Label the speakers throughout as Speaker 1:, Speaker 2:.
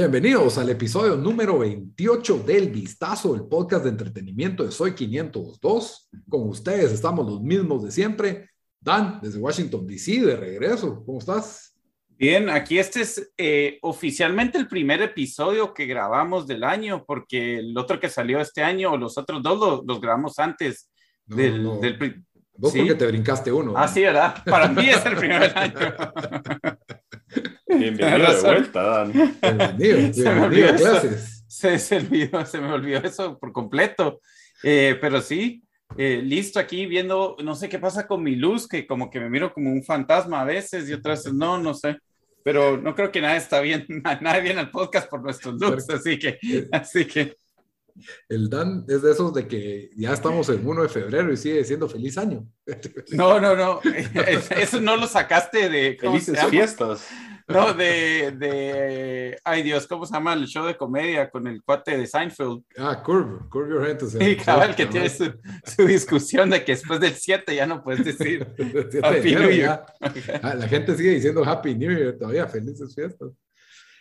Speaker 1: Bienvenidos al episodio número 28 del Vistazo, el podcast de entretenimiento de Soy 502. Con ustedes estamos los mismos de siempre. Dan, desde Washington, D.C., de regreso. ¿Cómo estás?
Speaker 2: Bien, aquí este es eh, oficialmente el primer episodio que grabamos del año, porque el otro que salió este año, los otros dos los, los grabamos antes
Speaker 1: No,
Speaker 2: del,
Speaker 1: no.
Speaker 2: del
Speaker 1: Vos
Speaker 2: ¿Sí?
Speaker 1: porque te brincaste uno.
Speaker 2: Ah, sí, ¿verdad? Para mí es el primero del año.
Speaker 3: Bienvenido de vuelta, Dan.
Speaker 1: Bienvenido,
Speaker 2: Se me
Speaker 1: bienvenido
Speaker 2: olvidó
Speaker 1: a
Speaker 2: eso.
Speaker 1: clases.
Speaker 2: Se, se, olvidó, se me olvidó eso por completo. Eh, pero sí, eh, listo aquí viendo, no sé qué pasa con mi luz, que como que me miro como un fantasma a veces y otras veces no, no sé. Pero no creo que nada está bien, nadie viene al podcast por nuestros looks, así que, así que.
Speaker 1: El Dan es de esos de que ya estamos en 1 de febrero y sigue diciendo feliz año.
Speaker 2: No, no, no. Eso no lo sacaste de. ¿cómo se
Speaker 3: Felices
Speaker 2: llama?
Speaker 3: fiestas.
Speaker 2: No, de, de. Ay, Dios, ¿cómo se llama el show de comedia con el cuate de Seinfeld?
Speaker 1: Ah, Curve, Curve Your Enthusiasm.
Speaker 2: Y cabal, que
Speaker 1: Sí,
Speaker 2: tiene su, su discusión de que después del 7 ya no puedes decir.
Speaker 1: Siete de
Speaker 2: Happy New
Speaker 1: ya. Ah, la gente sigue diciendo Happy New Year todavía, felices fiestas.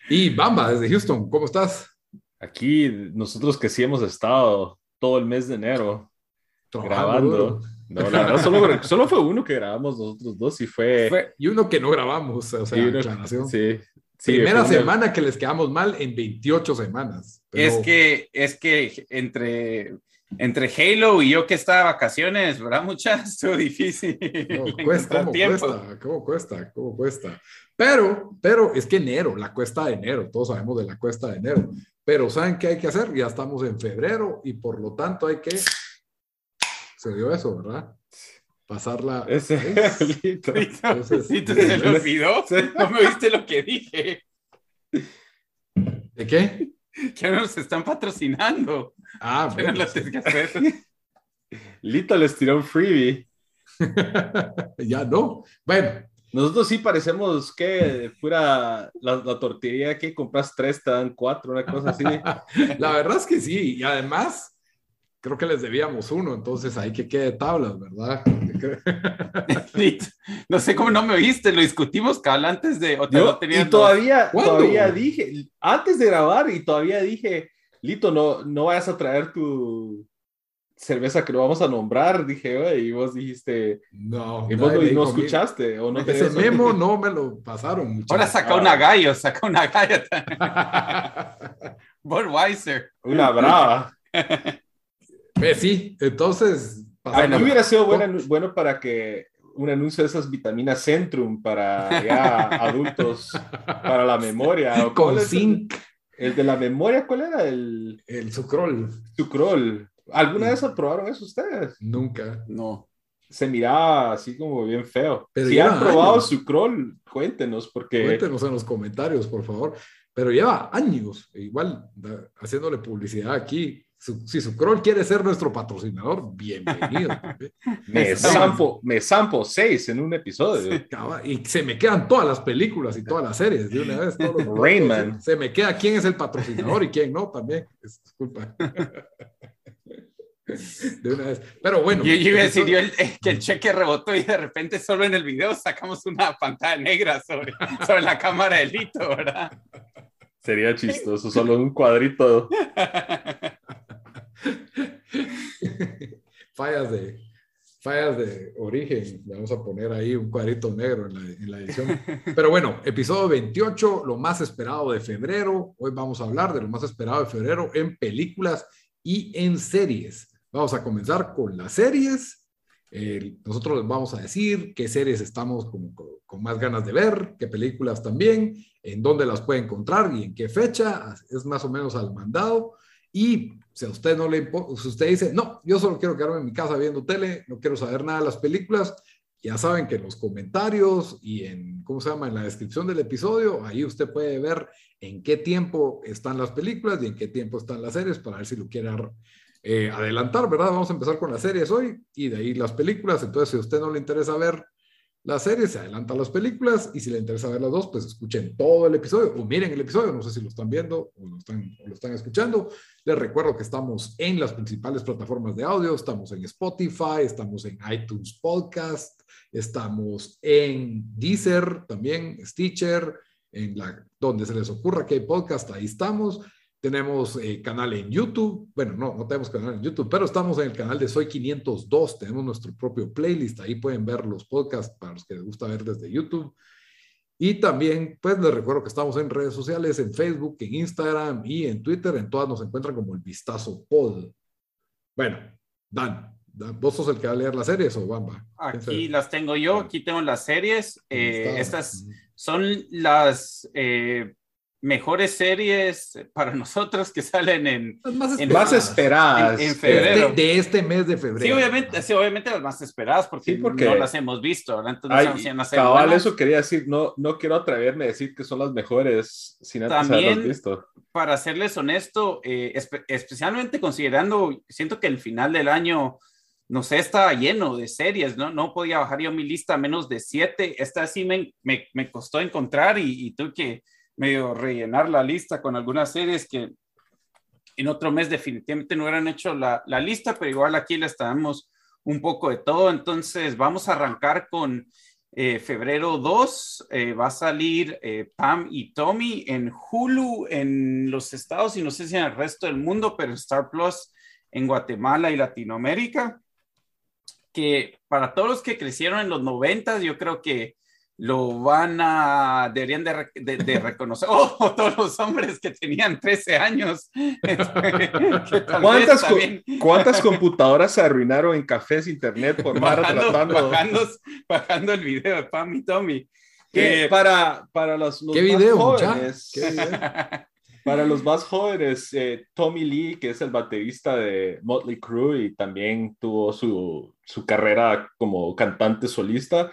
Speaker 1: Y Bamba, desde Houston, ¿cómo estás?
Speaker 3: Aquí nosotros que sí hemos estado todo el mes de enero
Speaker 1: Trabajando
Speaker 3: grabando. No, la verdad, solo, solo fue uno que grabamos nosotros dos y fue...
Speaker 2: Fue-
Speaker 1: Y uno que no grabamos, o sea,
Speaker 3: uno-
Speaker 1: aclaración.
Speaker 3: sí, sí,
Speaker 1: Primera
Speaker 3: una-
Speaker 1: semana que les quedamos mal en 28 semanas. Pero
Speaker 2: Es que, es que entre, entre Halo y yo que estaba de vacaciones, ¿verdad? Muchas, estuvo difícil.
Speaker 1: no, cuesta, ¿cómo
Speaker 2: tiempo.
Speaker 1: cuesta? ¿Cómo cuesta? ¿Cómo cuesta? Pero, pero es que enero, la cuesta de enero, todos sabemos de la cuesta de enero. Pero ¿saben qué hay que hacer? Ya estamos en febrero y por lo tanto hay que... Se dio eso, ¿verdad? Pasarla...
Speaker 3: Ese. Lito.
Speaker 1: Entonces,
Speaker 2: ¿Y tú se le olvidó? ¿No me oíste lo que dije?
Speaker 1: ¿De qué?
Speaker 2: Que nos están patrocinando.
Speaker 1: Ah, bueno,
Speaker 2: lo hacer.
Speaker 3: Lito les tiró un freebie.
Speaker 1: ya no. Bueno,
Speaker 3: Nosotros sí parecemos que fuera la, la tortillería que compras tres, te dan cuatro, una cosa así.
Speaker 1: la verdad es que sí. Y además, creo que les debíamos uno, entonces hay que quede tablas, ¿verdad?
Speaker 2: No sé cómo no me oíste, lo discutimos cabal antes de. O te
Speaker 3: Yo-
Speaker 2: lo tenían
Speaker 3: y todavía,
Speaker 1: ¿Cuándo?
Speaker 3: todavía dije, antes de grabar, y todavía dije, Lito, no, no vayas a traer tu cerveza que lo vamos a nombrar. Dije, y vos dijiste,
Speaker 1: No,
Speaker 3: y vos no,
Speaker 1: dijo,
Speaker 3: escuchaste, o no te
Speaker 1: Ese memo no me lo pasaron. muchachos.
Speaker 2: Ahora saca una gallo, saca una gallo. Budweiser.
Speaker 3: Una brava.
Speaker 1: Eh, sí, entonces. Pasando-
Speaker 3: mí hubiera sido bueno, bueno para que un anuncio de esas vitaminas Centrum para ya adultos, para la memoria. ¿o cuál
Speaker 1: Con
Speaker 3: el-
Speaker 1: zinc,
Speaker 3: El, de la memoria, ¿cuál era? El
Speaker 1: el sucrol.
Speaker 3: sucrol. ¿Alguna vez probaron eso ustedes?
Speaker 1: Nunca.
Speaker 2: No.
Speaker 3: se miraba así como bien feo.
Speaker 1: Pero
Speaker 3: si han probado
Speaker 1: años.
Speaker 3: su crawl, cuéntenos, porque
Speaker 1: Cuéntenos en los comentarios, por favor. Pero lleva años, igual, da- haciéndole publicidad aquí. Su- si Sucrol quiere ser nuestro patrocinador, bienvenido.
Speaker 3: me zampo, me zampo seis en un episodio.
Speaker 1: Y se me quedan todas las películas y todas las series de una vez. todos los-
Speaker 3: Rain Man.
Speaker 1: Se me queda quién es el patrocinador y quién no también. Es- Disculpa. De una vez. Pero bueno.
Speaker 2: Yo, yo iba a decir
Speaker 1: eso-
Speaker 2: yo el- que el cheque rebotó y de repente solo en el video sacamos una pantalla negra sobre, sobre la cámara de Lito, ¿verdad?
Speaker 3: Sería chistoso, solo un cuadrito.
Speaker 1: fallas de fallas de origen. Le vamos a poner ahí un cuadrito negro en la, en la edición. Pero bueno, episodio 28, lo más esperado de febrero. Hoy vamos a hablar de lo más esperado de febrero en películas y en series. Vamos a comenzar con las series. Eh, nosotros les vamos a decir qué series estamos con, con, con, más ganas de ver, qué películas también, en dónde las puede encontrar y en qué fecha. Es más o menos al mandado. Y si a usted no le importa, si usted dice, no, yo solo quiero quedarme en mi casa viendo tele, no quiero saber nada de las películas, Ya saben que en los comentarios y en, ¿cómo se llama? En la descripción del episodio, ahí usted puede ver en qué tiempo están las películas y en qué tiempo están las series para ver si lo quiere eh, adelantar, ¿verdad? Vamos a empezar con las series hoy y de ahí las películas. Entonces, si a usted no le interesa ver la serie, se adelanta las películas y si le interesa ver las dos, pues escuchen todo el episodio o miren el episodio, no sé si lo están viendo o lo están, o lo están escuchando. Les recuerdo que estamos en las principales plataformas de audio, estamos en Spotify, estamos en iTunes Podcast, estamos en Deezer, también Stitcher, en la, donde se les ocurra que hay podcast, ahí estamos. Tenemos eh, canal en YouTube. Bueno, no, no tenemos canal en YouTube, pero estamos en el canal de Soy 502. Tenemos nuestro propio playlist. Ahí pueden ver los podcasts para los que les gusta ver desde YouTube. Y también, pues les recuerdo que estamos en redes sociales, en Facebook, en Instagram y en Twitter. En todas nos encuentran como el Vistazo Pod. Bueno, Dan, ¿vos sos el que va a leer las series o Bamba?
Speaker 2: Aquí las tengo yo, aquí tengo las series. Eh, estas son las eh, mejores series para nosotros que salen en
Speaker 1: más,
Speaker 2: en,
Speaker 3: más esperadas
Speaker 2: en, febrero.
Speaker 1: De, de, este mes de febrero.
Speaker 2: Sí, obviamente, sí, obviamente las más esperadas porque, sí, porque no las hemos visto.
Speaker 3: Entonces, Ay, cabal, eso quería decir, no, no quiero atreverme a decir que son las mejores sin antes
Speaker 2: También,
Speaker 3: visto.
Speaker 2: Para serles honesto, eh, espe especialmente considerando, siento que el final del año no sé, estaba lleno de series, ¿no? No podía bajar yo mi lista a menos de siete. Esta sí me, me, me costó encontrar y, y tuve que medio rellenar la lista con algunas series que en otro mes definitivamente no hubieran hecho la, la lista, pero igual aquí les traemos un poco de todo. Entonces vamos a arrancar con eh, febrero 2. Eh, va a salir eh, Pam y Tommy en Hulu en los estados y no sé si en el resto del mundo, pero Star Plus en Guatemala y Latinoamérica que para todos los que crecieron en los noventas, yo creo que lo van a, deberían de, de, de reconocer, oh, todos los hombres que tenían 13 años.
Speaker 3: ¿Cuántas, ¿Cuántas computadoras se arruinaron en cafés internet por Mara
Speaker 2: bajando,
Speaker 3: tratando?
Speaker 2: Bajando, bajando, el video de Pam y Tommy.
Speaker 3: Que para, para los, los
Speaker 1: ¿Qué video, jóvenes,
Speaker 3: ¿Qué video? Para los más jóvenes, eh, Tommy Lee, que es el baterista de Motley Crue y también tuvo su, su carrera como cantante solista,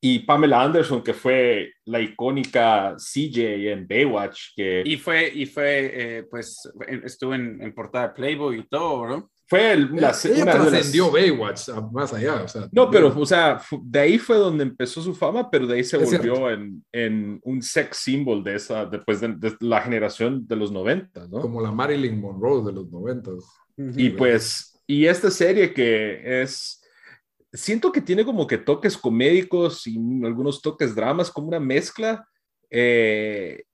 Speaker 3: y Pamela Anderson, que fue la icónica CJ en Baywatch. Que...
Speaker 2: Y fue, y fue eh, pues, estuvo en, en, portada Playboy y todo, ¿no?
Speaker 3: Fue el, la,
Speaker 1: ella una trascendió las... Baywatch más allá, o sea.
Speaker 3: No, pero, o sea, de ahí fue donde empezó su fama, pero de ahí se volvió en, en, un sex symbol de esa, después de, de, la generación de los 90, ¿no?
Speaker 1: Como la Marilyn Monroe de los 90.
Speaker 3: Y pues, y esta serie que es siento que tiene como que toques comédicos y algunos toques dramas, como una mezcla. Eh,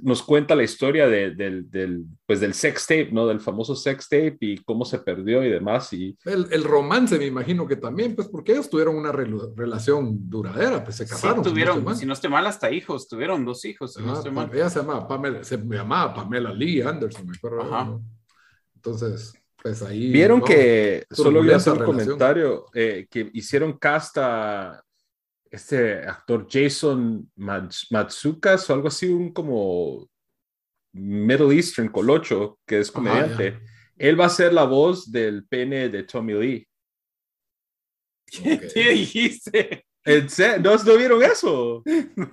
Speaker 3: nos cuenta la historia de, del, del, pues del sex tape, ¿no? Del famoso sex tape y cómo se perdió y demás. Y...
Speaker 1: El, el romance, me imagino que también, pues porque ellos tuvieron una re relación duradera, pues se casaron.
Speaker 2: Sí, tuvieron, si no, si no estoy mal, hasta hijos, tuvieron dos hijos. Si
Speaker 1: Ajá,
Speaker 2: no estoy mal.
Speaker 1: Ella se llamaba Pamela, se llamaba Pamela Lee Anderson, me acuerdo.
Speaker 2: Ajá.
Speaker 1: Entonces, pues ahí.
Speaker 3: Vieron no, que, solo voy a hacer un relación. comentario, eh, que hicieron cast a este actor Jason Matsukas o algo así, un como Middle Eastern colocho, que es comediante. Ajá, Él va a ser la voz del pene de Tommy Lee.
Speaker 2: ¿Qué, okay. ¿Qué dijiste?
Speaker 3: ¿No, ¿No vieron eso?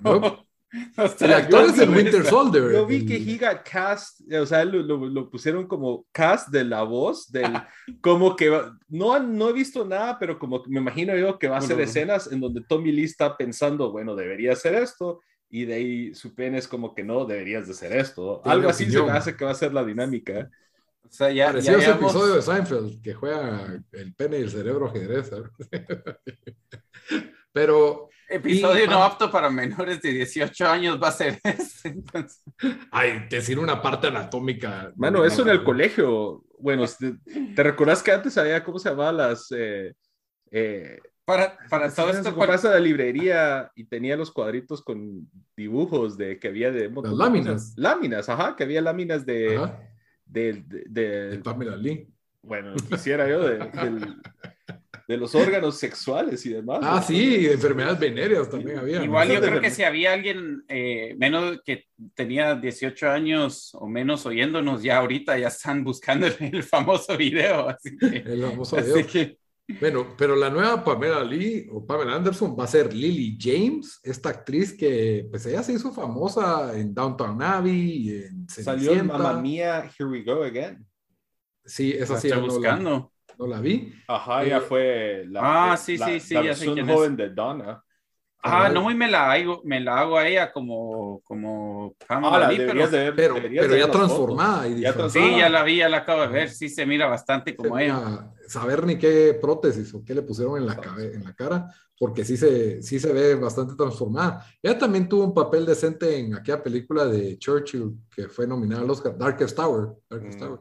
Speaker 1: No. El actor es el Winter Soldier.
Speaker 3: Yo vi que he got cast, o sea, lo, lo, lo, pusieron como cast de la voz, del, como que no, no he visto nada, pero como me imagino yo que va a ser escenas en donde Tommy Lee está pensando, bueno, debería hacer esto, y de ahí su pene es como que no, deberías de hacer esto. Algo así opinión. se me hace que va a ser la dinámica.
Speaker 1: O sea, ya, Parecía ya ese episodio de Seinfeld que juega el pene y el cerebro ajedrez. Pero
Speaker 2: episodio y, no apto para menores de 18 años va a ser ese. Entonces...
Speaker 1: Ay, decir una parte anatómica.
Speaker 3: Mano, eso en el colegio. Bueno, ¿te, te recordás que antes había, ¿cómo se llamaban las... Eh, eh,
Speaker 2: para, para todo esto.
Speaker 3: Cuando a la librería y tenía los cuadritos con dibujos de que había de.
Speaker 1: Las láminas.
Speaker 3: Láminas, ajá, que había láminas de.
Speaker 1: Ajá.
Speaker 3: De, de, de,
Speaker 1: de Pamela Lee.
Speaker 3: Bueno, quisiera yo de, del, de los órganos sexuales y demás.
Speaker 1: Ah, ¿no? sí, enfermedades venéreas también había.
Speaker 2: Igual ¿no? yo creo que si había alguien eh, menos que tenía 18 años o menos oyéndonos, ya ahorita ya están buscando el, famoso video. Así que,
Speaker 1: el famoso video.
Speaker 2: Que...
Speaker 1: Bueno, pero la nueva Pamela Lee o Pamela Anderson va a ser Lily James, esta actriz que pues ella se hizo famosa en Downtown Abbey, en
Speaker 3: Salió en Mamma Mía, Here We Go Again.
Speaker 1: Sí, esa
Speaker 2: La
Speaker 1: sí la,
Speaker 2: buscando.
Speaker 1: No la vi.
Speaker 3: Ajá,
Speaker 1: Eh,
Speaker 3: ella fue la,
Speaker 2: Ah, sí,
Speaker 3: la-
Speaker 2: sí, sí,
Speaker 3: la
Speaker 2: ya sé
Speaker 3: versión
Speaker 2: quién es.
Speaker 3: joven de Donna.
Speaker 2: Ah, no, y me la hago, me la hago a ella como, como Pamela
Speaker 3: Ah,
Speaker 2: Lee, pero-
Speaker 3: deberías de ver.
Speaker 1: Pero, ya transformada y
Speaker 3: Ya.
Speaker 2: Sí, ya la vi, ya la acabo de ver. Sí, se mira bastante como ella.
Speaker 1: Saber ni qué prótesis o qué le pusieron en la, cabe- en la cara, porque sí se, sí se ve bastante transformada. Ella también tuvo un papel decente en aquella película de Churchill que fue nominada al Oscar, Darkest Tower. Darkest
Speaker 3: Mm.
Speaker 1: Tower.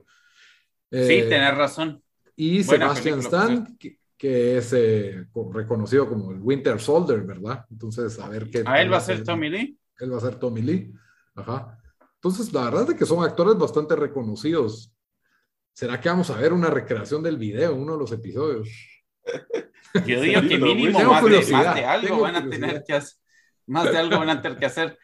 Speaker 2: Sí,
Speaker 1: Eh,
Speaker 2: tenés razón.
Speaker 1: Y
Speaker 2: Buena
Speaker 1: Sebastian Stan, que, que es eh, co- reconocido como el Winter Soldier, ¿verdad? Entonces, a ver qué.
Speaker 2: ¿A él va a ser Tommy Lee?
Speaker 1: Él va a ser Tommy Lee. Ajá. Entonces, la verdad es que son actores bastante reconocidos. ¿Será que vamos a ver una recreación del video uno de los episodios?
Speaker 2: Yo digo que mínimo más de, más de algo van a tener que hacer. Más de algo van a tener que hacer.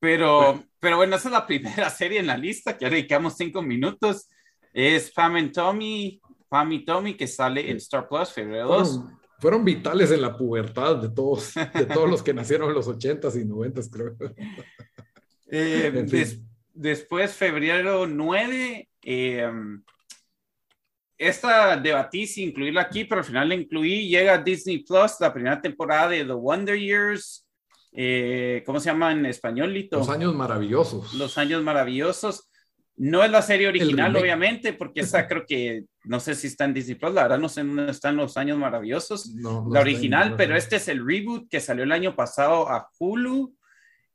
Speaker 2: Pero, pero bueno, esa es la primera serie en la lista que dedicamos cinco minutos. Es Pam and Tommy, Pam y Tommy, que sale en Star Plus, febrero 2.
Speaker 1: Fueron, fueron vitales en la pubertad de todos, de todos los que nacieron en los 80s y 90s, creo.
Speaker 2: Eh,
Speaker 1: En fin.
Speaker 2: des- después, febrero 9, eh, esta debatí si incluirla aquí, pero al final la incluí. Llega a Disney Plus la primera temporada de The Wonder Years. Eh, ¿Cómo se llama en español, Lito?
Speaker 1: Los años maravillosos.
Speaker 2: Los Años Maravillosos. No es la serie original, obviamente, porque esa creo que no sé si está en Disney Plus. La verdad, no sé dónde están Los Años Maravillosos
Speaker 1: No, no
Speaker 2: la original, pero este es el reboot que salió el año pasado a Hulu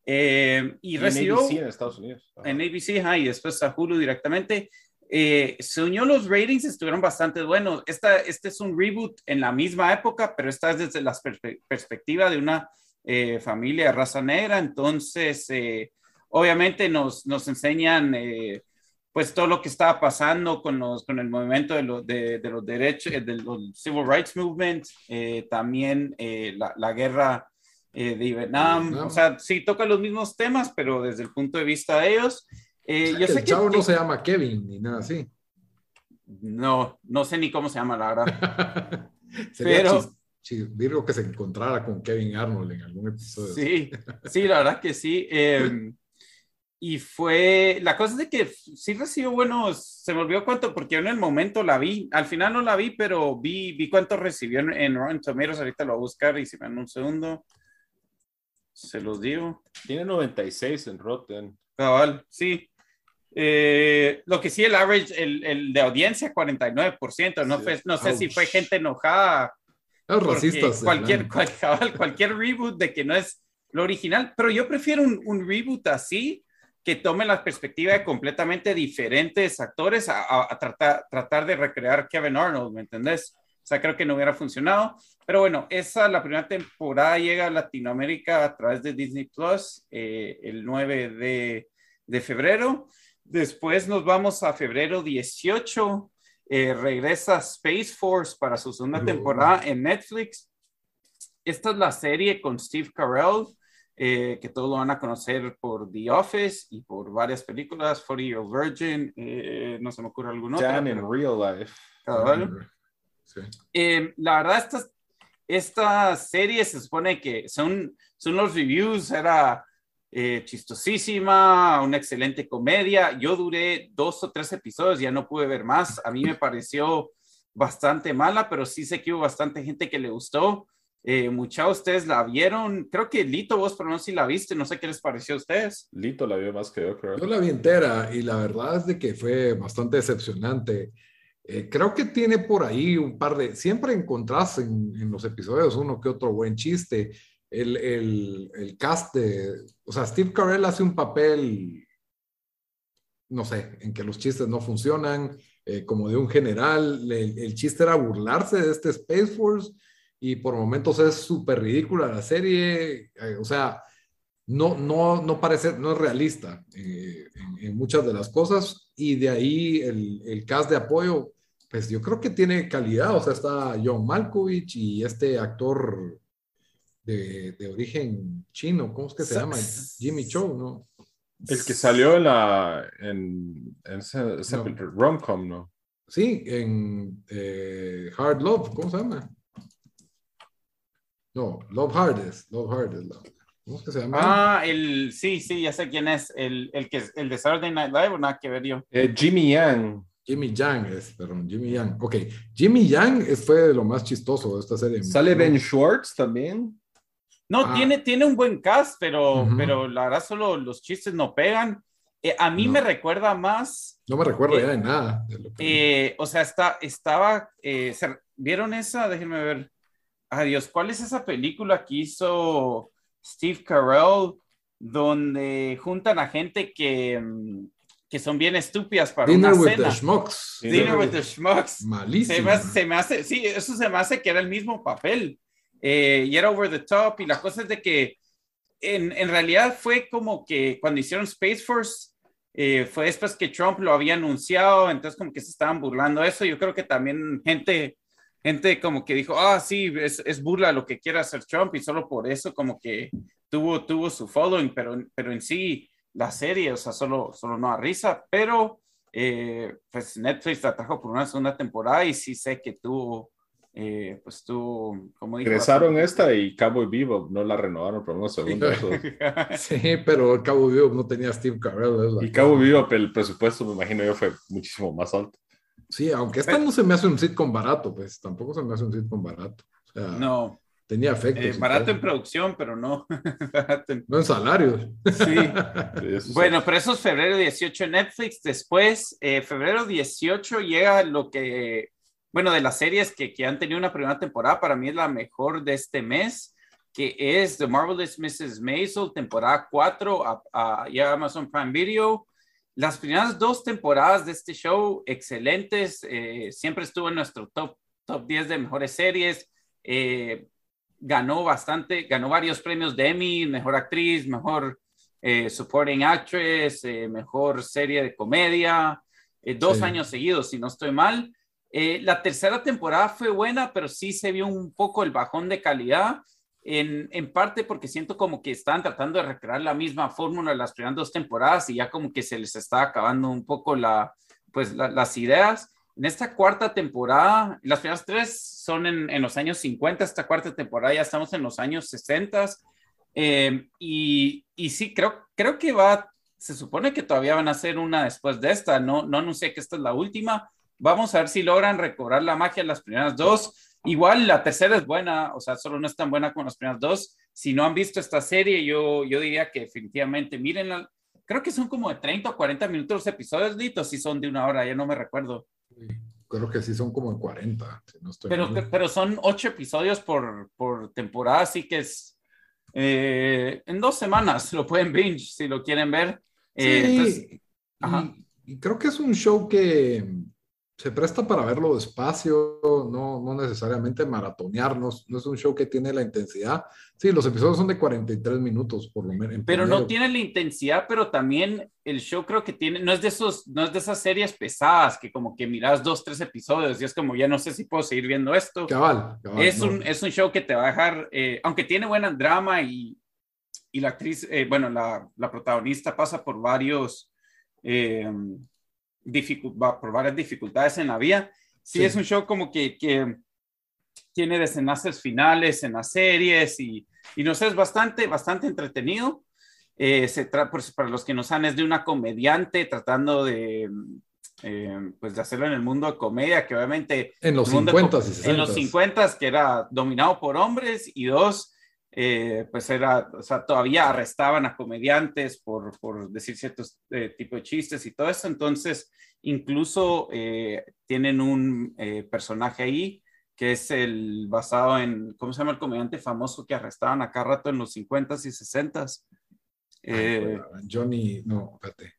Speaker 2: eh, y
Speaker 3: Y en
Speaker 2: recibió
Speaker 3: ABC en Estados Unidos. Ajá.
Speaker 2: en ABC ajá, y después a Hulu directamente. Eh, se unió los ratings, estuvieron bastante buenos. Esta, este es un reboot en la misma época, pero esta es desde la perspe- perspectiva de una eh, familia de raza negra. Entonces, eh, obviamente nos, nos enseñan eh, pues todo lo que estaba pasando con, los, con el movimiento de, los de, de los derechos, eh, del del Civil Rights Movement, eh, también eh, la, la guerra eh, de Vietnam.
Speaker 1: Vietnam.
Speaker 2: O sea, sí toca los mismos temas, pero desde el punto de vista de ellos. Eh, yo
Speaker 1: que
Speaker 2: sé
Speaker 1: el
Speaker 2: que,
Speaker 1: chavo
Speaker 2: que-
Speaker 1: no se llama Kevin ni nada así.
Speaker 2: no, no sé ni cómo se llama, la verdad.
Speaker 1: Sería
Speaker 2: Pero-
Speaker 1: chis- chis- Virgo que se encontrara con Kevin Arnold en algún episodio.
Speaker 2: Sí, sí, la verdad que sí. Eh, y fue, la cosa es de que sí recibió buenos, se me olvidó cuánto, porque yo en el momento la vi, al final no la vi, pero vi, vi cuánto recibió en, en Rotten Tomatoes, ahorita lo voy a buscar y si me dan un segundo, se los digo.
Speaker 3: Tiene 96 en Rotten.
Speaker 2: Cabal, sí. Eh, lo que sí, el average, el, el de audiencia, 49%. No,
Speaker 1: Sí.
Speaker 2: fue- no sé si fue gente enojada.
Speaker 1: Los racistas.
Speaker 2: Cualquier, cual- cabal, cualquier reboot de que no es lo original. Pero yo prefiero un, un reboot así, que tome la perspectiva de completamente diferentes actores a, a- a tratar, tratar de recrear Kevin Arnold, ¿me entendés? O sea, creo que no hubiera funcionado. Pero bueno, esa, la primera temporada llega a Latinoamérica a través de Disney Plus eh, el 9 de, de febrero. Después nos vamos a febrero 18. eh, regresa Space Force para su segunda
Speaker 1: Oh.
Speaker 2: temporada en Netflix. Esta es la serie con Steve Carell, eh, que todos lo van a conocer por The Office y por varias películas, 40 Year Virgin, eh, no se me ocurre alguna otra.
Speaker 3: Dan in real life.
Speaker 1: Sí.
Speaker 2: Eh, la verdad, esta, esta serie se supone que son, son los reviews, era eh, chistosísima, una excelente comedia. Yo duré dos o tres episodios, ya no pude ver más. A mí me pareció bastante mala, pero sí sé que hubo bastante gente que le gustó. Eh, mucha de ustedes la vieron. Creo que Lito, vos, pero no sé si la viste, no sé qué les pareció a ustedes.
Speaker 3: Lito la vio más que yo, creo.
Speaker 1: Yo la vi entera y la verdad es de que fue bastante decepcionante. Eh, creo que tiene por ahí un par de, siempre encontrás en, en los episodios uno que otro buen chiste. El, el, el cast de, o sea, Steve Carell hace un papel, no sé, en que los chistes no funcionan, eh, como de un general. El, el chiste era burlarse de este Space Force y por momentos es súper ridícula la serie. eh, o sea, no, no, no parece, no es realista eh, en, en muchas de las cosas y de ahí el, el cast de apoyo, pues yo creo que tiene calidad, o sea, está John Malkovich y este actor de, de origen chino, ¿cómo es que se llama? Jimmy Cho, ¿no?
Speaker 3: El que salió en la. en, en ese, ese
Speaker 1: No.
Speaker 3: rom-com, ¿no?
Speaker 1: Sí, en eh, Hard Love, ¿cómo se llama? No, Love Hardest, Love Hardest. ¿Cómo es que se llama?
Speaker 2: Ah, el, sí, sí, ya sé quién es. El, el que el de Saturday Night Live, o nada que ver yo.
Speaker 3: Eh, Jimmy Yang.
Speaker 1: Jimmy Yang es, perdón, Jimmy Yang. Ok, Jimmy Yang fue lo más chistoso de esta serie.
Speaker 3: ¿Sale Ben Schwartz también?
Speaker 2: No,
Speaker 1: Ah.
Speaker 2: tiene, tiene un buen cast, pero,
Speaker 1: Ujú.
Speaker 2: pero la verdad solo los chistes no pegan. Eh, a mí
Speaker 1: No.
Speaker 2: me recuerda más,
Speaker 1: No me recuerdo
Speaker 2: Eh,
Speaker 1: ya de nada. de lo que-
Speaker 2: eh, o sea, está, estaba, eh, se- ¿vieron esa? Déjenme ver. Adiós, ¿cuál es esa película que hizo Steve Carell donde juntan a gente que, mm, que son bien estúpidas para
Speaker 1: Dinner
Speaker 2: una
Speaker 1: with
Speaker 2: cena?
Speaker 1: the Schmucks.
Speaker 2: Dinner with the Schmucks.
Speaker 1: Malísimo.
Speaker 2: Se me, hace, se me hace- sí, eso se me hace que era el mismo papel. Eh, y era over the top. Y la cosa es de que en, en realidad fue como que cuando hicieron Space Force, eh, fue después que Trump lo había anunciado, entonces como que se estaban burlando de eso. Yo creo que también gente, gente como que dijo, ah, sí, es, es burla lo que quiere hacer Trump y solo por eso como que tuvo, tuvo su following, pero, pero en sí la serie, o sea, solo, solo no da risa, pero eh, pues Netflix la trajo por una segunda temporada y sí sé que tuvo, eh, pues tuvo, como dijo...
Speaker 3: Regresaron esta y Cowboy Vivo no la renovaron por unos segundos. eso.
Speaker 1: Sí, pero el Cabo Vivo no tenía Steve Carell.
Speaker 3: Y. Cowboy Vivo, el presupuesto, me imagino yo, fue muchísimo más alto.
Speaker 1: Sí, aunque esta no se me hace un sitcom barato, pues tampoco se me hace un sitcom barato. O sea,
Speaker 2: no,
Speaker 1: tenía efectos.
Speaker 2: eh, barato en producción, pero no. en-
Speaker 1: No en salarios.
Speaker 2: Sí.
Speaker 3: Sí, eso sí.
Speaker 2: Bueno, pero eso es febrero 18 en Netflix. Después, eh, febrero 18 llega lo que, bueno, de las series que, que han tenido una primera temporada, para mí es la mejor de este mes, que es The Marvelous Mrs. Maisel, temporada 4, a, a- ya Amazon Prime Video. Las primeras dos temporadas de este show, excelentes. eh, siempre estuvo en nuestro top, top 10 de mejores series. eh, ganó bastante, ganó varios premios de Emmy, mejor actriz, mejor eh, supporting actress, mejor serie de comedia, dos
Speaker 1: Sí.
Speaker 2: años seguidos, si no estoy mal. La tercera temporada fue buena, pero sí se vio un poco el bajón de calidad, en, en parte porque siento como que estaban tratando de recrear la misma fórmula de las primeras dos temporadas y ya como que se les está acabando un poco la, pues, la- las ideas. En esta cuarta temporada, las primeras tres son en, en los años 50, esta cuarta temporada ya estamos en los años 60. Eh, y, y sí, creo, creo que va, se supone que todavía van a hacer una después de esta, no, no anuncié que esta es la última. Vamos a ver si logran recobrar la magia de las primeras dos. Igual la tercera es buena, o sea, solo no es tan buena como las primeras dos. Si no han visto esta serie, yo, yo diría que definitivamente mírenla. Creo que son como de 30 o 40 minutos los episodios, Lito, si son de una hora, ya no me recuerdo.
Speaker 1: Creo que sí son como en 40. si no estoy
Speaker 2: Pero,
Speaker 1: mal.
Speaker 2: pero son ocho episodios por, por temporada, así que es eh, en dos semanas lo pueden binge si lo quieren ver. Eh,
Speaker 1: Sí,
Speaker 2: entonces,
Speaker 1: y-
Speaker 2: ajá.
Speaker 1: y, creo que es un show que se presta para verlo despacio, no, no necesariamente maratonear, no, es- no un show que tiene la intensidad. Sí, los episodios son de 43 minutos por lo menos. en
Speaker 2: pero no
Speaker 1: promedio.
Speaker 2: tiene la intensidad, pero también el show creo que tiene, no es de esos, no es de esas series pesadas que como que miras dos, tres episodios y es como ya no sé si puedo seguir viendo esto.
Speaker 1: Cabal, cabal,
Speaker 2: es,
Speaker 1: no.
Speaker 2: un, es un show que te va a dejar, eh, aunque tiene buena drama y, y la actriz, eh, bueno, la, la protagonista pasa por varios, eh, por varias dificultades en la vida. Sí,
Speaker 1: Sí.
Speaker 2: es un show como que, que tiene desenlaces finales en las series y, y no sé, es bastante, bastante entretenido. Eh, se por- para los que no saben, es de una comediante tratando de, eh, pues de hacerlo en el mundo de comedia, que obviamente
Speaker 1: En los
Speaker 2: el mundo
Speaker 1: 50 y
Speaker 2: co-
Speaker 1: 60.
Speaker 2: En los 50 que era dominado por hombres y dos, eh, pues era, o sea, todavía arrestaban a comediantes por, por decir ciertos eh, tipos de chistes y todo eso. Entonces, incluso eh, tienen un eh, personaje ahí que es el basado en, ¿cómo se llama el comediante famoso que arrestaban acá rato en los 50s y 60s?
Speaker 1: Ay,
Speaker 2: Eh,
Speaker 1: Johnny, no, espérate.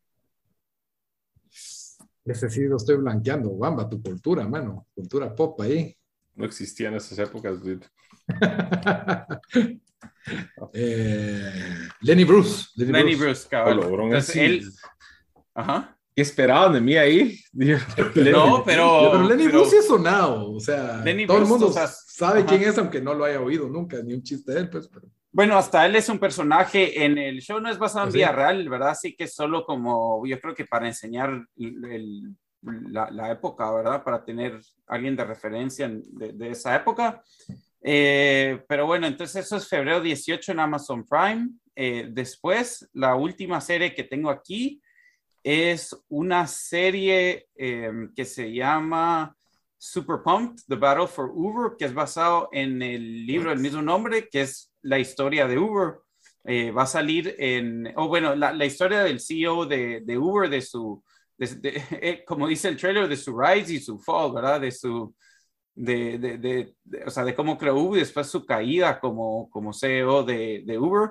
Speaker 1: Ese sí lo estoy blanqueando. Bamba, tu cultura, mano. Cultura pop ahí.
Speaker 3: No existía en esas épocas. dude.
Speaker 1: Eh, Lenny Bruce. Lenny,
Speaker 2: Lenny
Speaker 1: Bruce.
Speaker 2: Bruce.
Speaker 3: Oh, logró
Speaker 2: Entonces, él, ajá.
Speaker 3: ¿Qué esperaban de mí ahí?
Speaker 2: No, pero.
Speaker 1: Pero Lenny
Speaker 2: pero-
Speaker 1: Bruce sí es sonado. O sea,
Speaker 2: Lenny
Speaker 1: todo el
Speaker 2: Bruce,
Speaker 1: mundo
Speaker 2: o sea,
Speaker 1: sabe
Speaker 2: ajá.
Speaker 1: quién es, aunque no lo haya oído nunca, ni un chiste de él, pues. Pero,
Speaker 2: Bueno, hasta él es un personaje en el show, no es basado en
Speaker 1: ¿Ah, sí?
Speaker 2: vida real, ¿verdad? Así que solo como, yo creo que para enseñar el- el- la, la, época, ¿verdad? Para tener alguien de referencia de, de esa época. Eh, pero bueno, entonces eso es febrero 18 en Amazon Prime. Eh, después, la última serie que tengo aquí es una serie eh, que se llama Super Pumped, The Battle for Uber, que es basado en el libro del mismo nombre, que es la historia de Uber. Eh, va a salir en, o bueno, la, historia del CEO de, de Uber, de su, eh, como dice el trailer, de su rise y su fall, ¿verdad? De su, de, de, o sea, de cómo creó Uber y después su caída como, como CEO de, Uber.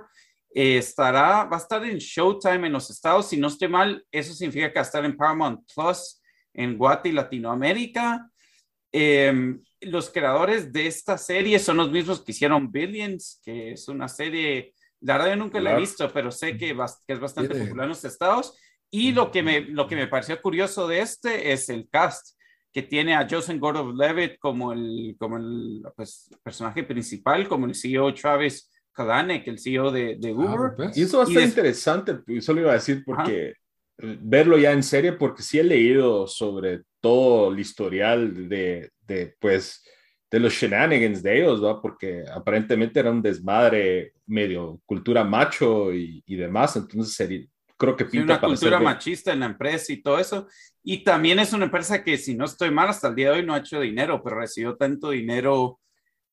Speaker 2: Eh, estará, va a estar en Showtime en los estados, si no estoy mal, eso significa que va a estar en Paramount Plus en Guate y Latinoamérica. Eh, los creadores de esta serie son los mismos que hicieron Billions, que es una serie, la verdad yo nunca claro. la he visto, pero sé que, que es bastante popular en los estados. Y lo que, me, lo que me pareció curioso de este es el cast, que tiene a Joseph Gordon-Levitt como el, como el pues, personaje principal, como el CEO Travis Kalanick, el CEO de, de Uber.
Speaker 3: Ah, pues. Y eso va a estar interesante, solo iba a decir, porque Ajá. verlo ya en serie, porque sí he leído sobre todo el historial de, de, pues, de los shenanigans de ellos, ¿va? porque aparentemente era un desmadre medio cultura macho y, y demás, entonces sería, creo que
Speaker 2: pinta sí, una para cultura machista en la empresa y todo eso. Y también es una empresa que, si no estoy mal, hasta el día de hoy no ha hecho dinero, pero recibió tanto dinero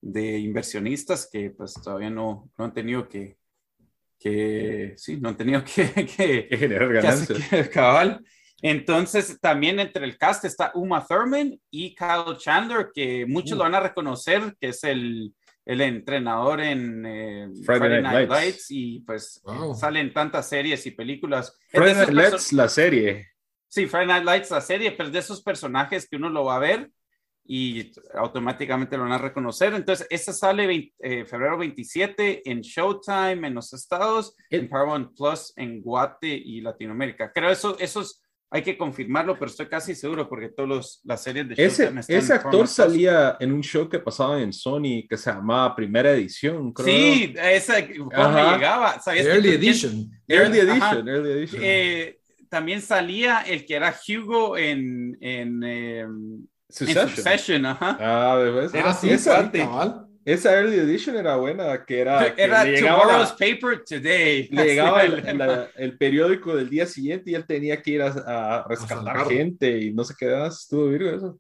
Speaker 2: de inversionistas que pues todavía no, no han tenido que, que, sí, no han tenido que, que,
Speaker 3: que generar ganancias.
Speaker 2: Que, cabal. Entonces, también entre el cast está Uma Thurman y Kyle Chandler, que muchos uh. lo van a reconocer, que es el, el entrenador en eh,
Speaker 3: Friday, Friday, Night, Lights.
Speaker 2: Lights. y pues wow. salen tantas series y películas.
Speaker 3: Friday Night Lights, la serie.
Speaker 2: Sí, Friday Night Lights, la serie, pero es de esos personajes que uno lo va a ver y automáticamente lo van a reconocer. Entonces, esta sale 20, eh, febrero 27 en Showtime en los estados, en Paramount Plus en Guate y Latinoamérica. Creo eso, esos hay que confirmarlo, pero estoy casi seguro porque todas las series de
Speaker 3: ese, Showtime están ese actor salía en un show que pasaba en Sony que se llamaba Primera Edición.
Speaker 2: Creo. Sí, esa cuando llegaba.
Speaker 1: Early Edition.
Speaker 3: Early Edition. Early edition.
Speaker 2: Eh, también salía el que era Hugo en, en eh,
Speaker 3: Succession.
Speaker 2: En Succession, ajá.
Speaker 3: Ah, ¿ves?
Speaker 2: Era
Speaker 3: ah,
Speaker 2: sí, esa,
Speaker 3: Early Edition era buena, que era... Que
Speaker 2: era Tomorrow's la, Paper Today.
Speaker 3: Le llegaba el, la, el, periódico del día siguiente y él tenía que ir a, a rescatar a gente y no sé qué más. Estuvo virgo eso.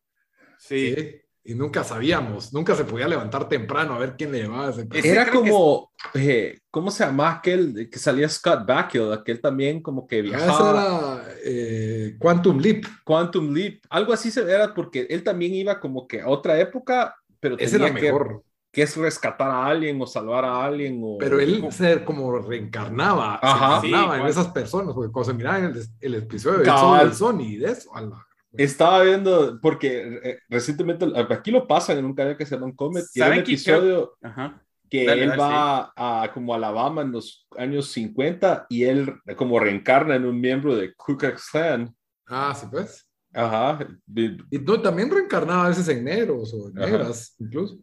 Speaker 1: Sí. sí. Y nunca sabíamos, nunca se podía levantar temprano a ver quién le llevaba ese
Speaker 3: Era como, que... eh, ¿cómo se llama aquel que salía Scott Bakula? Aquel también como que
Speaker 1: viajaba. Ese era eh, Quantum Leap.
Speaker 3: Quantum Leap, algo así se era porque él también iba como que a otra época, pero
Speaker 1: ese
Speaker 3: tenía
Speaker 1: era mejor.
Speaker 3: Que, es rescatar a alguien o salvar a alguien. O,
Speaker 1: pero él se como reencarnaba,
Speaker 3: Ajá,
Speaker 1: se reencarnaba sí, en esas personas, porque cuando se miraba en el, el episodio de Sony, de eso, a la
Speaker 3: estaba viendo, porque eh, recientemente, aquí lo pasan en un canal que se llama Comet, y hay un episodio que, que dale, él dale, va sí. a como Alabama en los años 50 y él como reencarna en un miembro de Ku Klux Klan.
Speaker 1: Ah, sí, pues.
Speaker 3: Ajá.
Speaker 1: Y no, también reencarnaba a veces en negros o en negras, Ajá. incluso.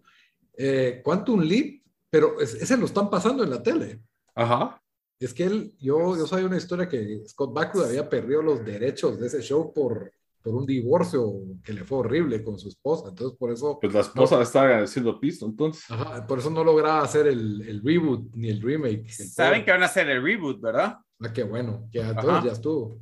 Speaker 1: Eh, Quantum Leap, pero ese lo están pasando en la tele.
Speaker 3: Ajá.
Speaker 1: Es que él, yo, yo sabía una historia que Scott Bakula había perdido los derechos de ese show por por un divorcio que le fue horrible con su esposa, entonces por eso...
Speaker 3: Pues la esposa no, estaba haciendo pisto, entonces.
Speaker 1: Ajá, por eso no lograba hacer el, el reboot ni el remake. El
Speaker 2: Saben que van a hacer el reboot, ¿verdad?
Speaker 1: Ah, qué bueno, ya, entonces ya estuvo.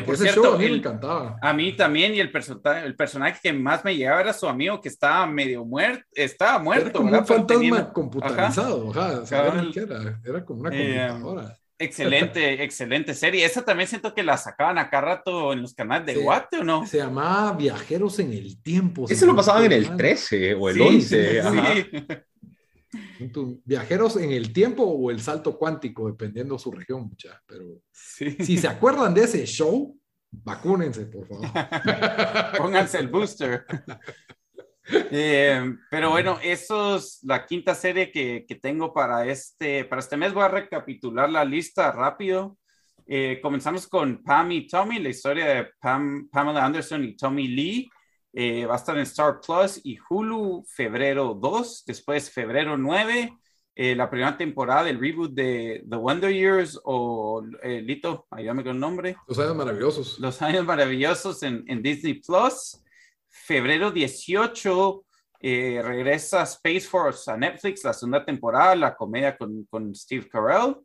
Speaker 2: Que por cierto, show a mí el, me encantaba. A mí también, y el, person el personaje que más me llegaba era su amigo que estaba medio muerto, estaba muerto.
Speaker 1: Era como ¿verdad? un fantasma tenía... computarizado, ajá, ajá o sea, era, era, era, como una computadora. Eh,
Speaker 2: Excelente, excelente serie. Esa también siento que la sacaban acá rato en los canales de sí, Guate, ¿o no?
Speaker 1: Se llamaba Viajeros en el Tiempo.
Speaker 3: Ese lo pasaban en el 13 o el sí, 11.
Speaker 1: Sí, Viajeros en el Tiempo o el Salto Cuántico, dependiendo su región, mucha. Pero si se acuerdan de ese show, vacúnense, por favor.
Speaker 2: Pónganse el booster. Eh, pero bueno, eso es la quinta serie que, que, tengo para este, para este mes. Voy a recapitular la lista rápido. Eh, comenzamos con Pam y Tommy, la historia de Pam, Pamela Anderson y Tommy Lee. Eh, va a estar en Star Plus y Hulu febrero 2, después febrero 9. eh, la primera temporada del reboot de The Wonder Years o eh, Lito, ayúdame con el nombre.
Speaker 1: Los años maravillosos.
Speaker 2: Los años maravillosos en, en Disney Plus. Febrero 18 eh, regresa Space Force a Netflix, la segunda temporada, la comedia con, con Steve Carell.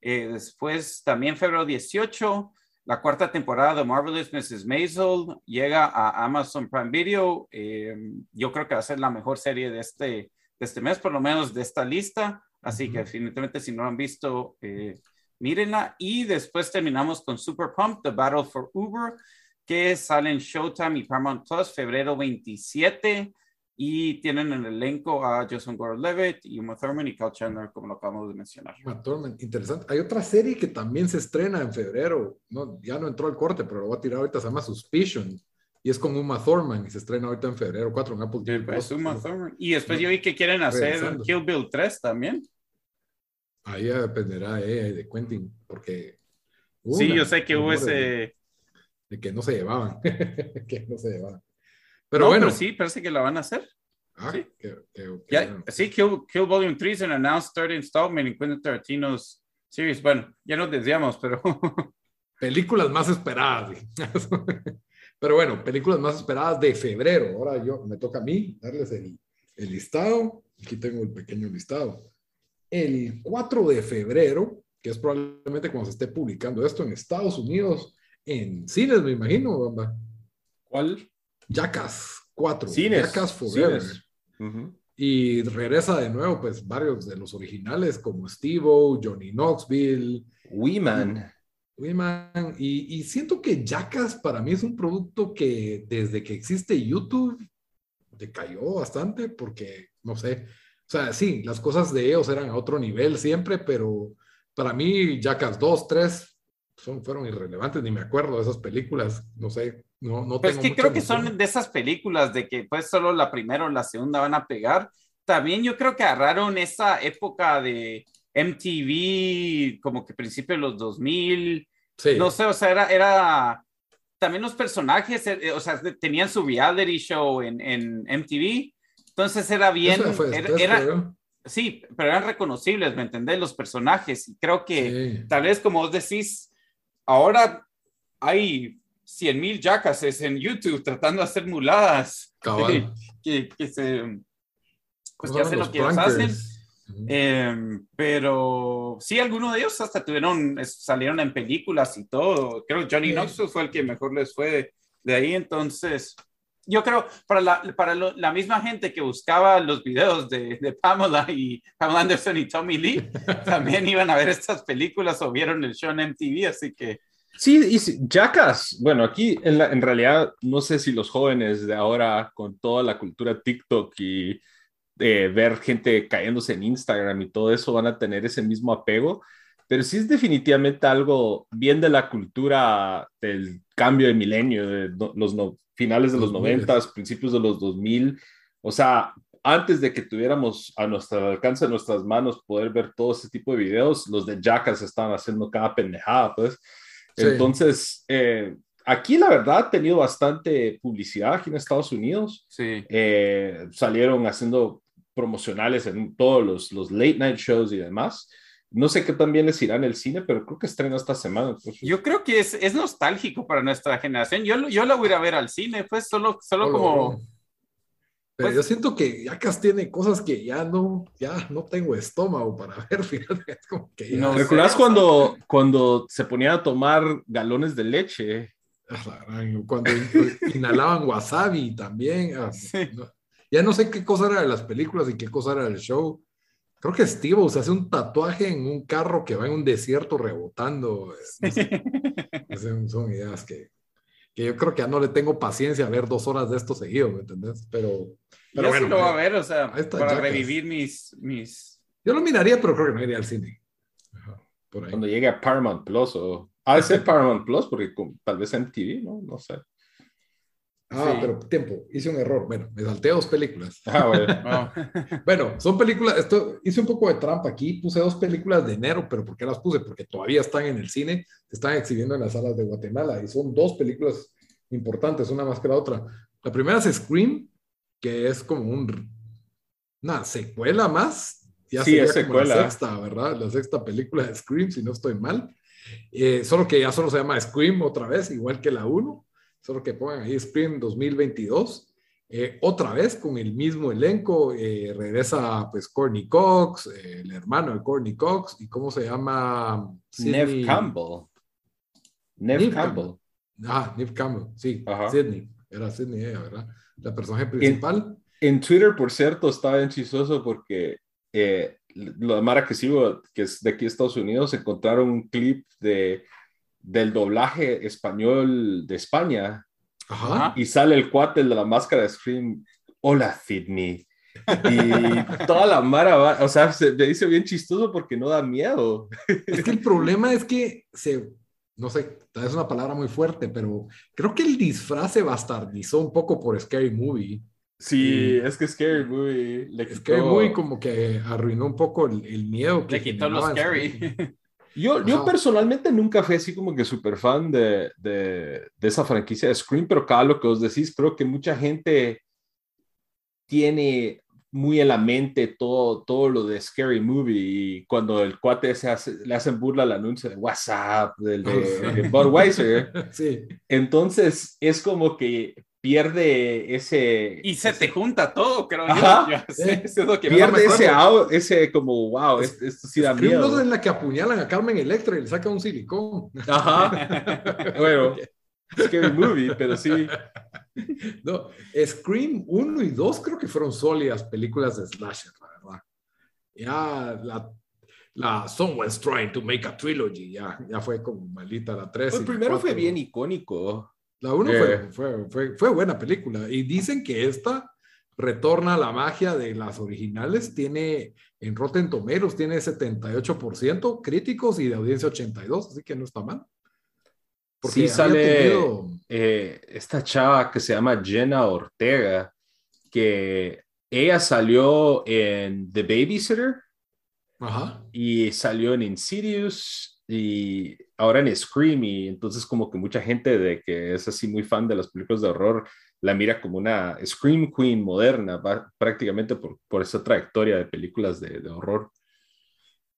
Speaker 2: Eh, después, también febrero 18, la cuarta temporada de Marvelous Mrs. Maisel llega a Amazon Prime Video. Eh, yo creo que va a ser la mejor serie de este, de este mes, por lo menos de esta lista. Así que definitivamente si no lo han visto, mírenla. Y después terminamos con Super Pump, The Battle for Uber, que sale en Showtime y Paramount Plus febrero 27 y tienen en el elenco a Jason Gordon-Levitt, Uma Thurman y Cal Chandler, como lo acabamos de mencionar.
Speaker 1: Uma Thurman, interesante. Hay otra serie que también se estrena en febrero, no, ya no entró al corte, pero lo voy a tirar ahorita, se llama Suspicion, y es con Uma Thurman, y se estrena ahorita en febrero 4 en Apple
Speaker 2: TV. Pues, Uma Thurman. Y después yo vi que quieren hacer Kill Bill 3 también.
Speaker 1: Ahí ya dependerá eh, de Quentin, porque...
Speaker 2: sí, yo sé que hubo ese...
Speaker 1: De, de que no se llevaban, que no se llevaban. Pero bueno. Pero
Speaker 2: sí, parece que la van a hacer.
Speaker 1: Ah,
Speaker 2: sí,
Speaker 1: que, que,
Speaker 2: ya, sí Kill, Kill, Volume 3 es un announced third installment en Quentin Tarantino's series. Bueno, ya nos desviamos, pero.
Speaker 1: películas más esperadas. pero bueno, películas más esperadas de febrero. Ahora yo me toca a mí darles el, el listado. Aquí tengo el pequeño listado. El 4 de febrero, que es probablemente cuando se esté publicando esto en Estados Unidos, en cines, me imagino.
Speaker 3: ¿Cuál?
Speaker 1: Jackass 4.
Speaker 3: Cines.
Speaker 1: Jackass Forever. Y regresa de nuevo, pues, varios de los originales como Steve-O, Johnny Knoxville.
Speaker 3: Weeman.
Speaker 1: Weeman. Y, y siento que Jackass para mí es un producto que desde que existe YouTube decayó bastante porque, no sé, o sea, sí, las cosas de ellos eran a otro nivel siempre, pero para mí Jackass 2, 3 son, fueron irrelevantes, ni me acuerdo de esas películas, no sé, no, no
Speaker 2: pues que creo que son de esas películas de que pues solo la primera o la segunda van a pegar. También yo creo que agarraron esa época de MTV, como que principio de los 2000. Sí. No sé, o sea, era, era también los personajes, eh, o sea, tenían su reality show en, en MTV. Entonces era bien, era, sí, pero eran reconocibles, ¿me entendés? Los personajes. Y creo que tal vez como vos decís, ahora hay 100 mil jackasses en YouTube tratando de hacer muladas. Que, que, se. Pues que hacen lo que ellos hacen. Em, pero sí, algunos de ellos hasta tuvieron, salieron en películas y todo. Creo que Johnny Knoxville fue el que mejor les fue de, ahí. Entonces, yo creo, para la, para la misma gente que buscaba los videos de, de, Pamela y Pamela Anderson y Tommy Lee, también iban a ver estas películas o vieron el show en MTV, así que
Speaker 3: Sí, y Jackass, bueno, aquí en, en, realidad no sé si los jóvenes de ahora con toda la cultura TikTok y eh, ver gente cayéndose en Instagram y todo eso van a tener ese mismo apego, pero sí es definitivamente algo bien de la cultura del cambio de milenio, de los finales de los 90, principios de los 2000, o sea, antes de que tuviéramos a nuestro alcance de nuestras manos poder ver todo ese tipo de videos, los de Jackass estaban haciendo cada pendejada, pues. Entonces, eh, aquí la verdad ha tenido bastante publicidad aquí en Estados Unidos.
Speaker 2: Sí.
Speaker 3: Eh, salieron haciendo promocionales en todos los, los, late night shows y demás. No sé qué también les irá en el cine, pero creo que estrena esta semana.
Speaker 2: Yo creo que es, es, nostálgico para nuestra generación. Yo, yo la voy a ir a ver al cine, pues solo, solo como...
Speaker 1: Pero pues yo siento que Yacas tiene cosas que ya no, ya no tengo estómago para ver, fíjate, es como que
Speaker 3: no, ¿Recuerdas cuando, cuando se ponía a tomar galones de leche?
Speaker 1: Cuando inhalaban wasabi también. Ah, ya no sé qué cosa era de las películas y qué cosa era del show. Creo que Steve se hace un tatuaje en un carro que va en un desierto rebotando. son ideas que, que yo creo que ya no le tengo paciencia a ver dos horas de esto seguido, ¿me entendés? Pero, pero
Speaker 2: yo bueno. Sí lo voy a ver, o sea, para revivir mis, mis...
Speaker 1: Yo lo miraría, pero creo que no iría al cine.
Speaker 3: por ahí. Cuando llegue a Paramount Plus o... Ah, es Paramount Plus, porque tal vez en TV, ¿no? No sé.
Speaker 1: Ah, pero tiempo, hice un error. Bueno, me salté dos películas.
Speaker 3: Ah, bueno.
Speaker 1: bueno, son películas, esto, hice un poco de trampa aquí, puse dos películas de enero, pero ¿por qué las puse? Porque todavía están en el cine, se están exhibiendo en las salas de Guatemala y son dos películas importantes, una más que la otra. La primera es Scream, que es como un, una secuela más, ya
Speaker 3: Sí, es
Speaker 1: como la
Speaker 3: secuela.
Speaker 1: sexta, ¿verdad? La sexta película de Scream, si no estoy mal. Eh, solo que ya solo se llama Scream otra vez, igual que la 1. Solo que pongan ahí Scream 2022. Eh, otra vez con el mismo elenco. eh, regresa pues Courtney Cox, eh, el hermano de Courtney Cox. ¿Y cómo se llama?
Speaker 3: Nev Campbell. Nev
Speaker 1: Neve
Speaker 3: Campbell.
Speaker 1: Ah, Neve Campbell, sí.
Speaker 3: Ajá.
Speaker 1: Sidney. Era Sidney ella, ¿verdad? La personaje principal.
Speaker 3: En Twitter, por cierto, estaba bien chistoso porque eh, la Mara que sigo, que es de aquí de Estados Unidos, encontraron un clip de, del doblaje español de España
Speaker 1: Ajá.
Speaker 3: y sale el cuate el de la máscara de Scream. Hola, Sydney. Y toda la Mara va, o sea, se me dice bien chistoso porque no da miedo.
Speaker 1: Es que el problema es que se, no sé, tal vez es una palabra muy fuerte, pero creo que el disfraz se bastardizó un poco por Scary Movie.
Speaker 3: Sí, es que Scary Movie le quitó-
Speaker 1: Scary Movie como que arruinó un poco el, el miedo que
Speaker 2: Le quitó lo scary.
Speaker 3: Yo, yo personalmente nunca fui así como que súper fan de, de, de esa franquicia de Scream, pero cada lo que os decís, creo que mucha gente tiene muy en la mente todo, todo lo de Scary Movie y cuando el cuate se hace, le hacen burla al anuncio de WhatsApp, del de, de Budweiser,
Speaker 1: Sí,
Speaker 3: entonces es como que pierde ese...
Speaker 2: Y se te junta todo, creo
Speaker 3: Ajá.
Speaker 2: yo. yo sé, eso es lo que
Speaker 1: no
Speaker 3: pierde ese, ese como, wow, es- esto sí da miedo.
Speaker 1: es en la que apuñalan a Carmen Electra y le sacan un silicón.
Speaker 3: Ajá. bueno, Scary Movie, pero sí.
Speaker 1: No, Scream 1 y 2 creo que fueron sólidas películas de slasher, la verdad. Ya la, la Someone's Trying to Make a Trilogy, ya, ya fue como maldita la 3.
Speaker 3: El primero fue bien icónico.
Speaker 1: La 1
Speaker 3: Eh.
Speaker 1: fue, fue, fue, fue buena película. Y dicen que esta retorna a la magia de las originales. Tiene, en Rotten Tomatoes, tiene 78% críticos y de audiencia 82, así que no está mal.
Speaker 3: Sí
Speaker 1: había
Speaker 3: sale
Speaker 1: tenido-
Speaker 3: eh, esta chava que se llama Jenna Ortega, que ella salió en The Babysitter
Speaker 1: Ajá.
Speaker 3: y salió en Insidious y ahora en Scream y entonces como que mucha gente de que es así muy fan de las películas de horror la mira como una Scream Queen moderna, va- prácticamente por, por esa trayectoria de películas de, de horror.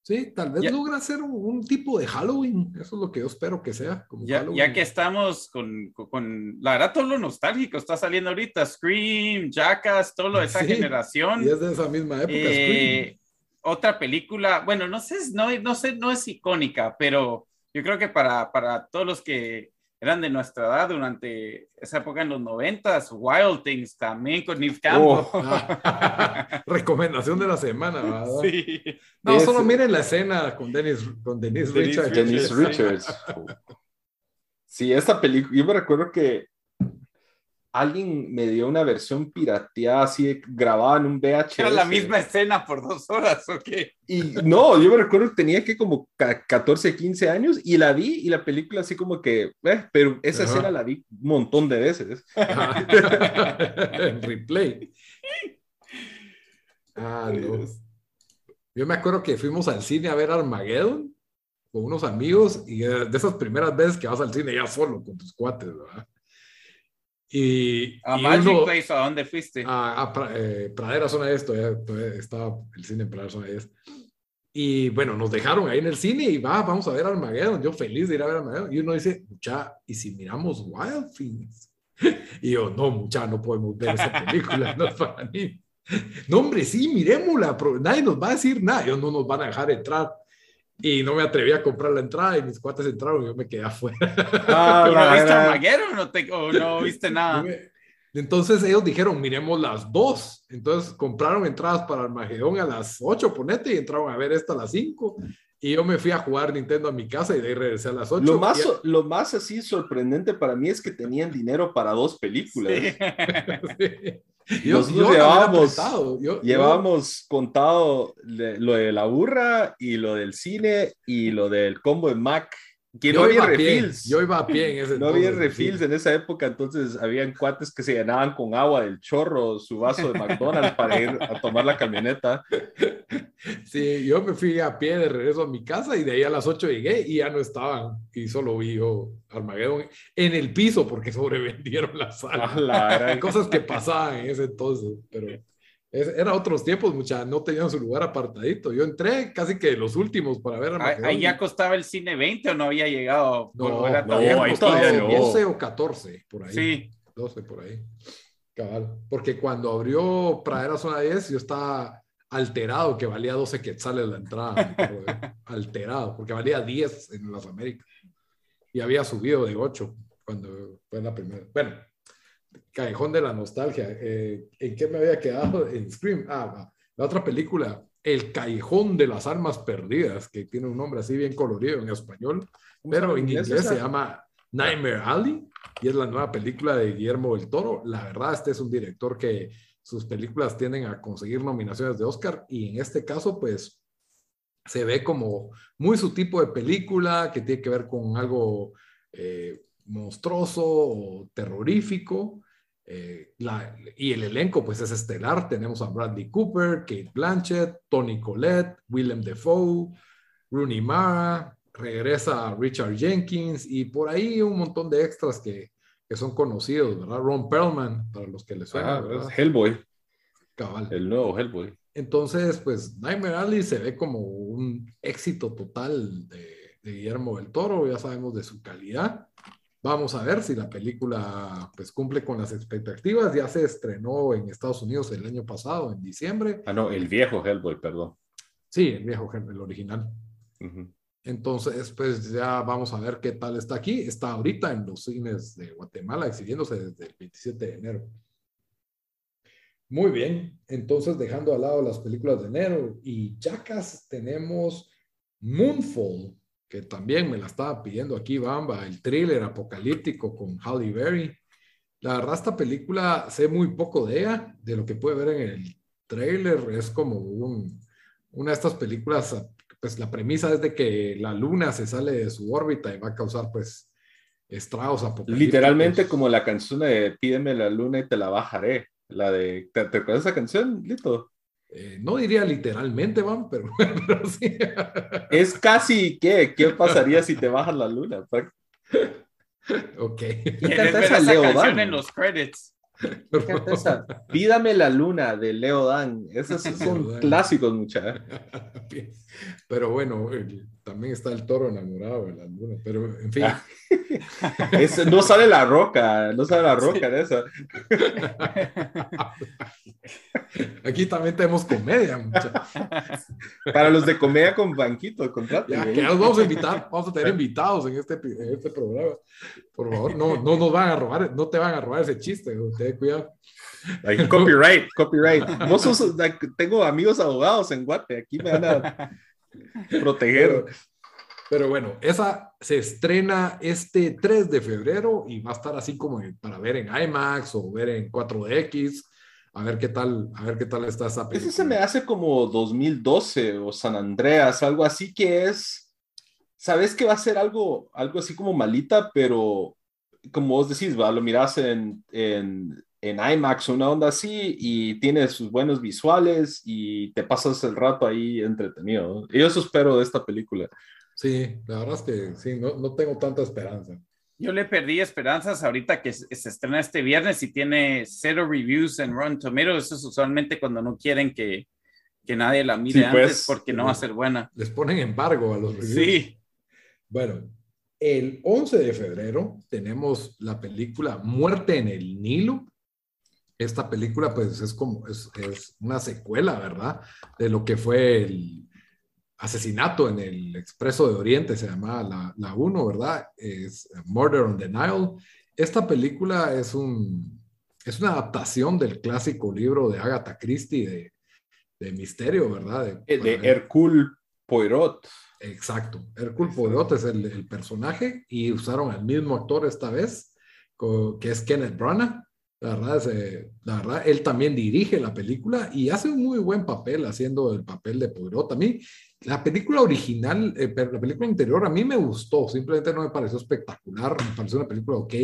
Speaker 1: Sí, tal vez
Speaker 2: Ya-
Speaker 1: logra hacer un, un tipo de Halloween. Eso es lo que yo espero que sea. Como
Speaker 2: Ya, ya que estamos con, con- con- la verdad, todo lo nostálgico está saliendo ahorita, Scream, Jackass, todo lo de esa
Speaker 1: Sí,
Speaker 2: generación.
Speaker 1: Y es de esa misma época.
Speaker 2: Eh, otra película, bueno, no sé, no, no sé, no es icónica, pero yo creo que para, para todos los que eran de nuestra edad durante esa época en los noventas, Wild Things también con Neve Campbell.
Speaker 3: Oh.
Speaker 1: Ah, recomendación de la semana, ¿verdad?
Speaker 2: sí.
Speaker 1: No,
Speaker 3: Es-
Speaker 1: solo miren la escena con Dennis, con Denise
Speaker 2: Denise
Speaker 1: Richards.
Speaker 3: Denise
Speaker 2: Sí.
Speaker 3: Richards. Sí, esta película, yo me recuerdo que alguien me dio una versión pirateada así grabada en un VHS.
Speaker 2: Era la misma escena por dos horas, ¿o qué?
Speaker 3: Y no, yo me recuerdo que tenía que como ca- 14, 15 años y la vi y la película así como que, eh, pero esa
Speaker 1: Ajá.
Speaker 3: escena la vi un montón de veces.
Speaker 1: En replay. Ah, no. Yo me acuerdo que fuimos al cine a ver Armageddon con unos amigos y eh, de esas primeras veces que vas al cine ya solo con tus cuates, ¿verdad? Y,
Speaker 2: ¿A
Speaker 1: y
Speaker 2: Magic
Speaker 1: uno-
Speaker 2: Place a dónde fuiste?
Speaker 1: a, a eh, Pradera Zona Esto, ya todavía estaba el cine en Pradera Zona Esto. Y bueno, nos dejaron ahí en el cine y va, vamos a ver Armageddon. Yo feliz de ir a ver Armageddon. Y uno dice, mucha, ¿y si miramos Wild Things? Y yo, no, mucha, no podemos ver esa película, no es para mí. No, hombre, sí, miremosla, nadie nos va a decir nada, ellos no nos van a dejar entrar. Y no me atreví a comprar la entrada y mis cuates entraron y yo me quedé afuera.
Speaker 3: Ah,
Speaker 2: ¿Pero
Speaker 3: la
Speaker 2: viste
Speaker 3: gran-
Speaker 2: Armageddon o no, te- o no viste nada?
Speaker 1: Entonces ellos dijeron, miremos las dos. Entonces compraron entradas para Armagedón a las 8, ponete, y entraron a ver esta a las 5. Y yo me fui a jugar Nintendo a mi casa y de ahí regresé a las 8.
Speaker 3: Lo más, lo más así sorprendente para mí es que tenían dinero para dos películas.
Speaker 1: yo,
Speaker 3: Nosotros
Speaker 1: yo
Speaker 3: llevábamos-
Speaker 1: yo-
Speaker 3: contado le- lo de la burra y lo del cine y lo del combo de Mac. Que
Speaker 1: yo
Speaker 3: no había
Speaker 1: pie,
Speaker 3: refills.
Speaker 1: Yo iba a pie en ese
Speaker 3: No había refills en esa época, entonces habían cuates que se llenaban con agua del chorro, su vaso de McDonald's para ir a tomar la camioneta.
Speaker 1: Sí, yo me fui a pie de regreso a mi casa y de ahí a las 8 llegué y ya no estaban. Y solo vi yo en el piso porque sobrevendieron la sala.
Speaker 3: La
Speaker 1: Cosas que pasaban en ese entonces, pero era otros tiempos, mucha, no tenían su lugar apartadito. Yo entré casi que los últimos para ver
Speaker 2: a Ahí ya costaba el cine 20 o no había llegado.
Speaker 1: No, no, ahí todavía 12 o 14, por ahí.
Speaker 2: Sí.
Speaker 1: 12 por ahí. Cabal. Porque cuando abrió Pradera Zona 10, yo estaba alterado que valía 12 quetzales la entrada. alterado, porque valía 10 en las Américas. Y había subido de 8 cuando fue la primera. Bueno, Callejón de la Nostalgia. Eh, ¿En qué me había quedado? En Scream. Ah, la otra película, El Callejón de las Almas Perdidas, que tiene un nombre así bien colorido en español, pero en inglés se llama Nightmare Alley y es la nueva película de Guillermo del Toro. La verdad, este es un director que sus películas tienden a conseguir nominaciones de Oscar y en este caso, pues se ve como muy su tipo de película que tiene que ver con algo eh, monstruoso o terrorífico. Eh, y el elenco pues es estelar. Tenemos a Bradley Cooper, Kate Blanchett, Tony Collette, Willem Dafoe, Rooney Mara, regresa Richard Jenkins y por ahí un montón de extras que, que son conocidos, ¿verdad? Ron Perlman, para los que les suena.
Speaker 3: Ah, Hellboy.
Speaker 1: Cabal.
Speaker 3: El nuevo Hellboy.
Speaker 1: Entonces, pues Nightmare Alley se ve como un éxito total de, de Guillermo del Toro, ya sabemos de su calidad. Vamos a ver si la película pues cumple con las expectativas. Ya se estrenó en Estados Unidos el año pasado, en diciembre.
Speaker 3: Ah, no, el viejo Hellboy, perdón.
Speaker 1: Sí, el viejo Hellboy, el original. Entonces, pues ya vamos a ver qué tal está aquí. Está ahorita en los cines de Guatemala, exhibiéndose desde el 27 de enero. Muy bien, entonces dejando al lado las películas de enero y Jackas, tenemos Moonfall, que también me la estaba pidiendo aquí Bamba, el thriller apocalíptico con Halle Berry. La verdad, esta película sé muy poco de ella, de lo que puede ver en el trailer, es como un, una de estas películas, pues la premisa es de que la luna se sale de su órbita y va a causar pues estragos apocalípticos.
Speaker 3: Literalmente como la canción de Pídeme la luna y te la bajaré, la de, ¿te, te acuerdas esa canción, Lito?
Speaker 1: Eh, no diría literalmente, van, pero, sí.
Speaker 3: Es casi, ¿qué? ¿Qué pasaría si te bajas la luna?
Speaker 1: ok.
Speaker 2: ¿Y esa Leo canción en los credits?
Speaker 3: Esa? Pídame la luna de Leo Dan. Esos son clásicos, muchachos.
Speaker 1: Pero bueno, también está el toro enamorado de la luna. Pero en fin. Ah.
Speaker 3: no sale la roca, no sale la roca de esa.
Speaker 1: Aquí también tenemos comedia,
Speaker 3: Para los de comedia con banquito, contrato.
Speaker 1: Ya, que nos vamos a invitar, vamos a tener invitados en este, en este programa. Por favor, no, no nos van a robar, no te van a robar ese chiste, ten cuidado.
Speaker 3: copyright, copyright. tengo amigos abogados en Guate, aquí me van a proteger.
Speaker 1: Pero bueno, esa se estrena este 3 de febrero y va a estar así como para ver en IMAX o ver en 4DX. A ver qué tal, a ver qué tal está esa película.
Speaker 3: Ese se me hace como 2012 o San Andreas, algo así que es, sabes que va a ser algo, algo así como malita, pero como vos decís, va, lo miras en, en, en IMAX, una onda así, y tiene sus buenos visuales y te pasas el rato ahí entretenido. Y eso espero de esta película.
Speaker 1: Sí, la verdad es que sí, no, no tengo tanta esperanza.
Speaker 2: Yo le perdí esperanzas ahorita que se, estrena este viernes y tiene cero reviews en Rotten Tomatoes. Eso es usualmente cuando no quieren que, que nadie la mire antes pues, porque no va a ser buena.
Speaker 1: Les ponen embargo a los reviews.
Speaker 2: Sí.
Speaker 1: Bueno, el 11 de febrero tenemos la película Muerte en el Nilo. Esta película pues es como, es, es una secuela, ¿verdad? De lo que fue el, asesinato en el Expreso de Oriente, se llamaba la, la 1, ¿verdad? Es Murder on the Nile. Esta película es, un, es una adaptación del clásico libro de Agatha Christie de, de misterio, ¿verdad?
Speaker 3: De, de Hercule Poirot.
Speaker 1: Exacto. Hercule Poirot es el, el, personaje y usaron al mismo actor esta vez, que es Kenneth Branagh. La verdad, la verdad, él también dirige la película y hace un muy buen papel haciendo el papel de Poirot. También la película original, eh, la película anterior a mí me gustó, simplemente no me pareció espectacular, me pareció una película ok,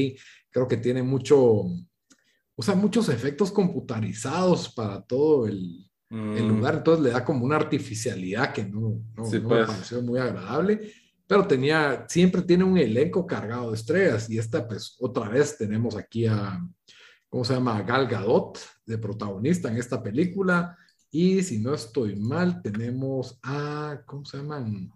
Speaker 1: creo que tiene mucho, o sea, muchos efectos computarizados para todo el, el mm. lugar, entonces le da como una artificialidad que no, no, no me pues. pareció muy agradable pero tenía, siempre tiene un elenco cargado de estrellas y esta pues otra vez tenemos aquí a ¿cómo se llama? Gal Gadot de protagonista en esta película. Y si no estoy mal, tenemos a, ¿cómo se llaman?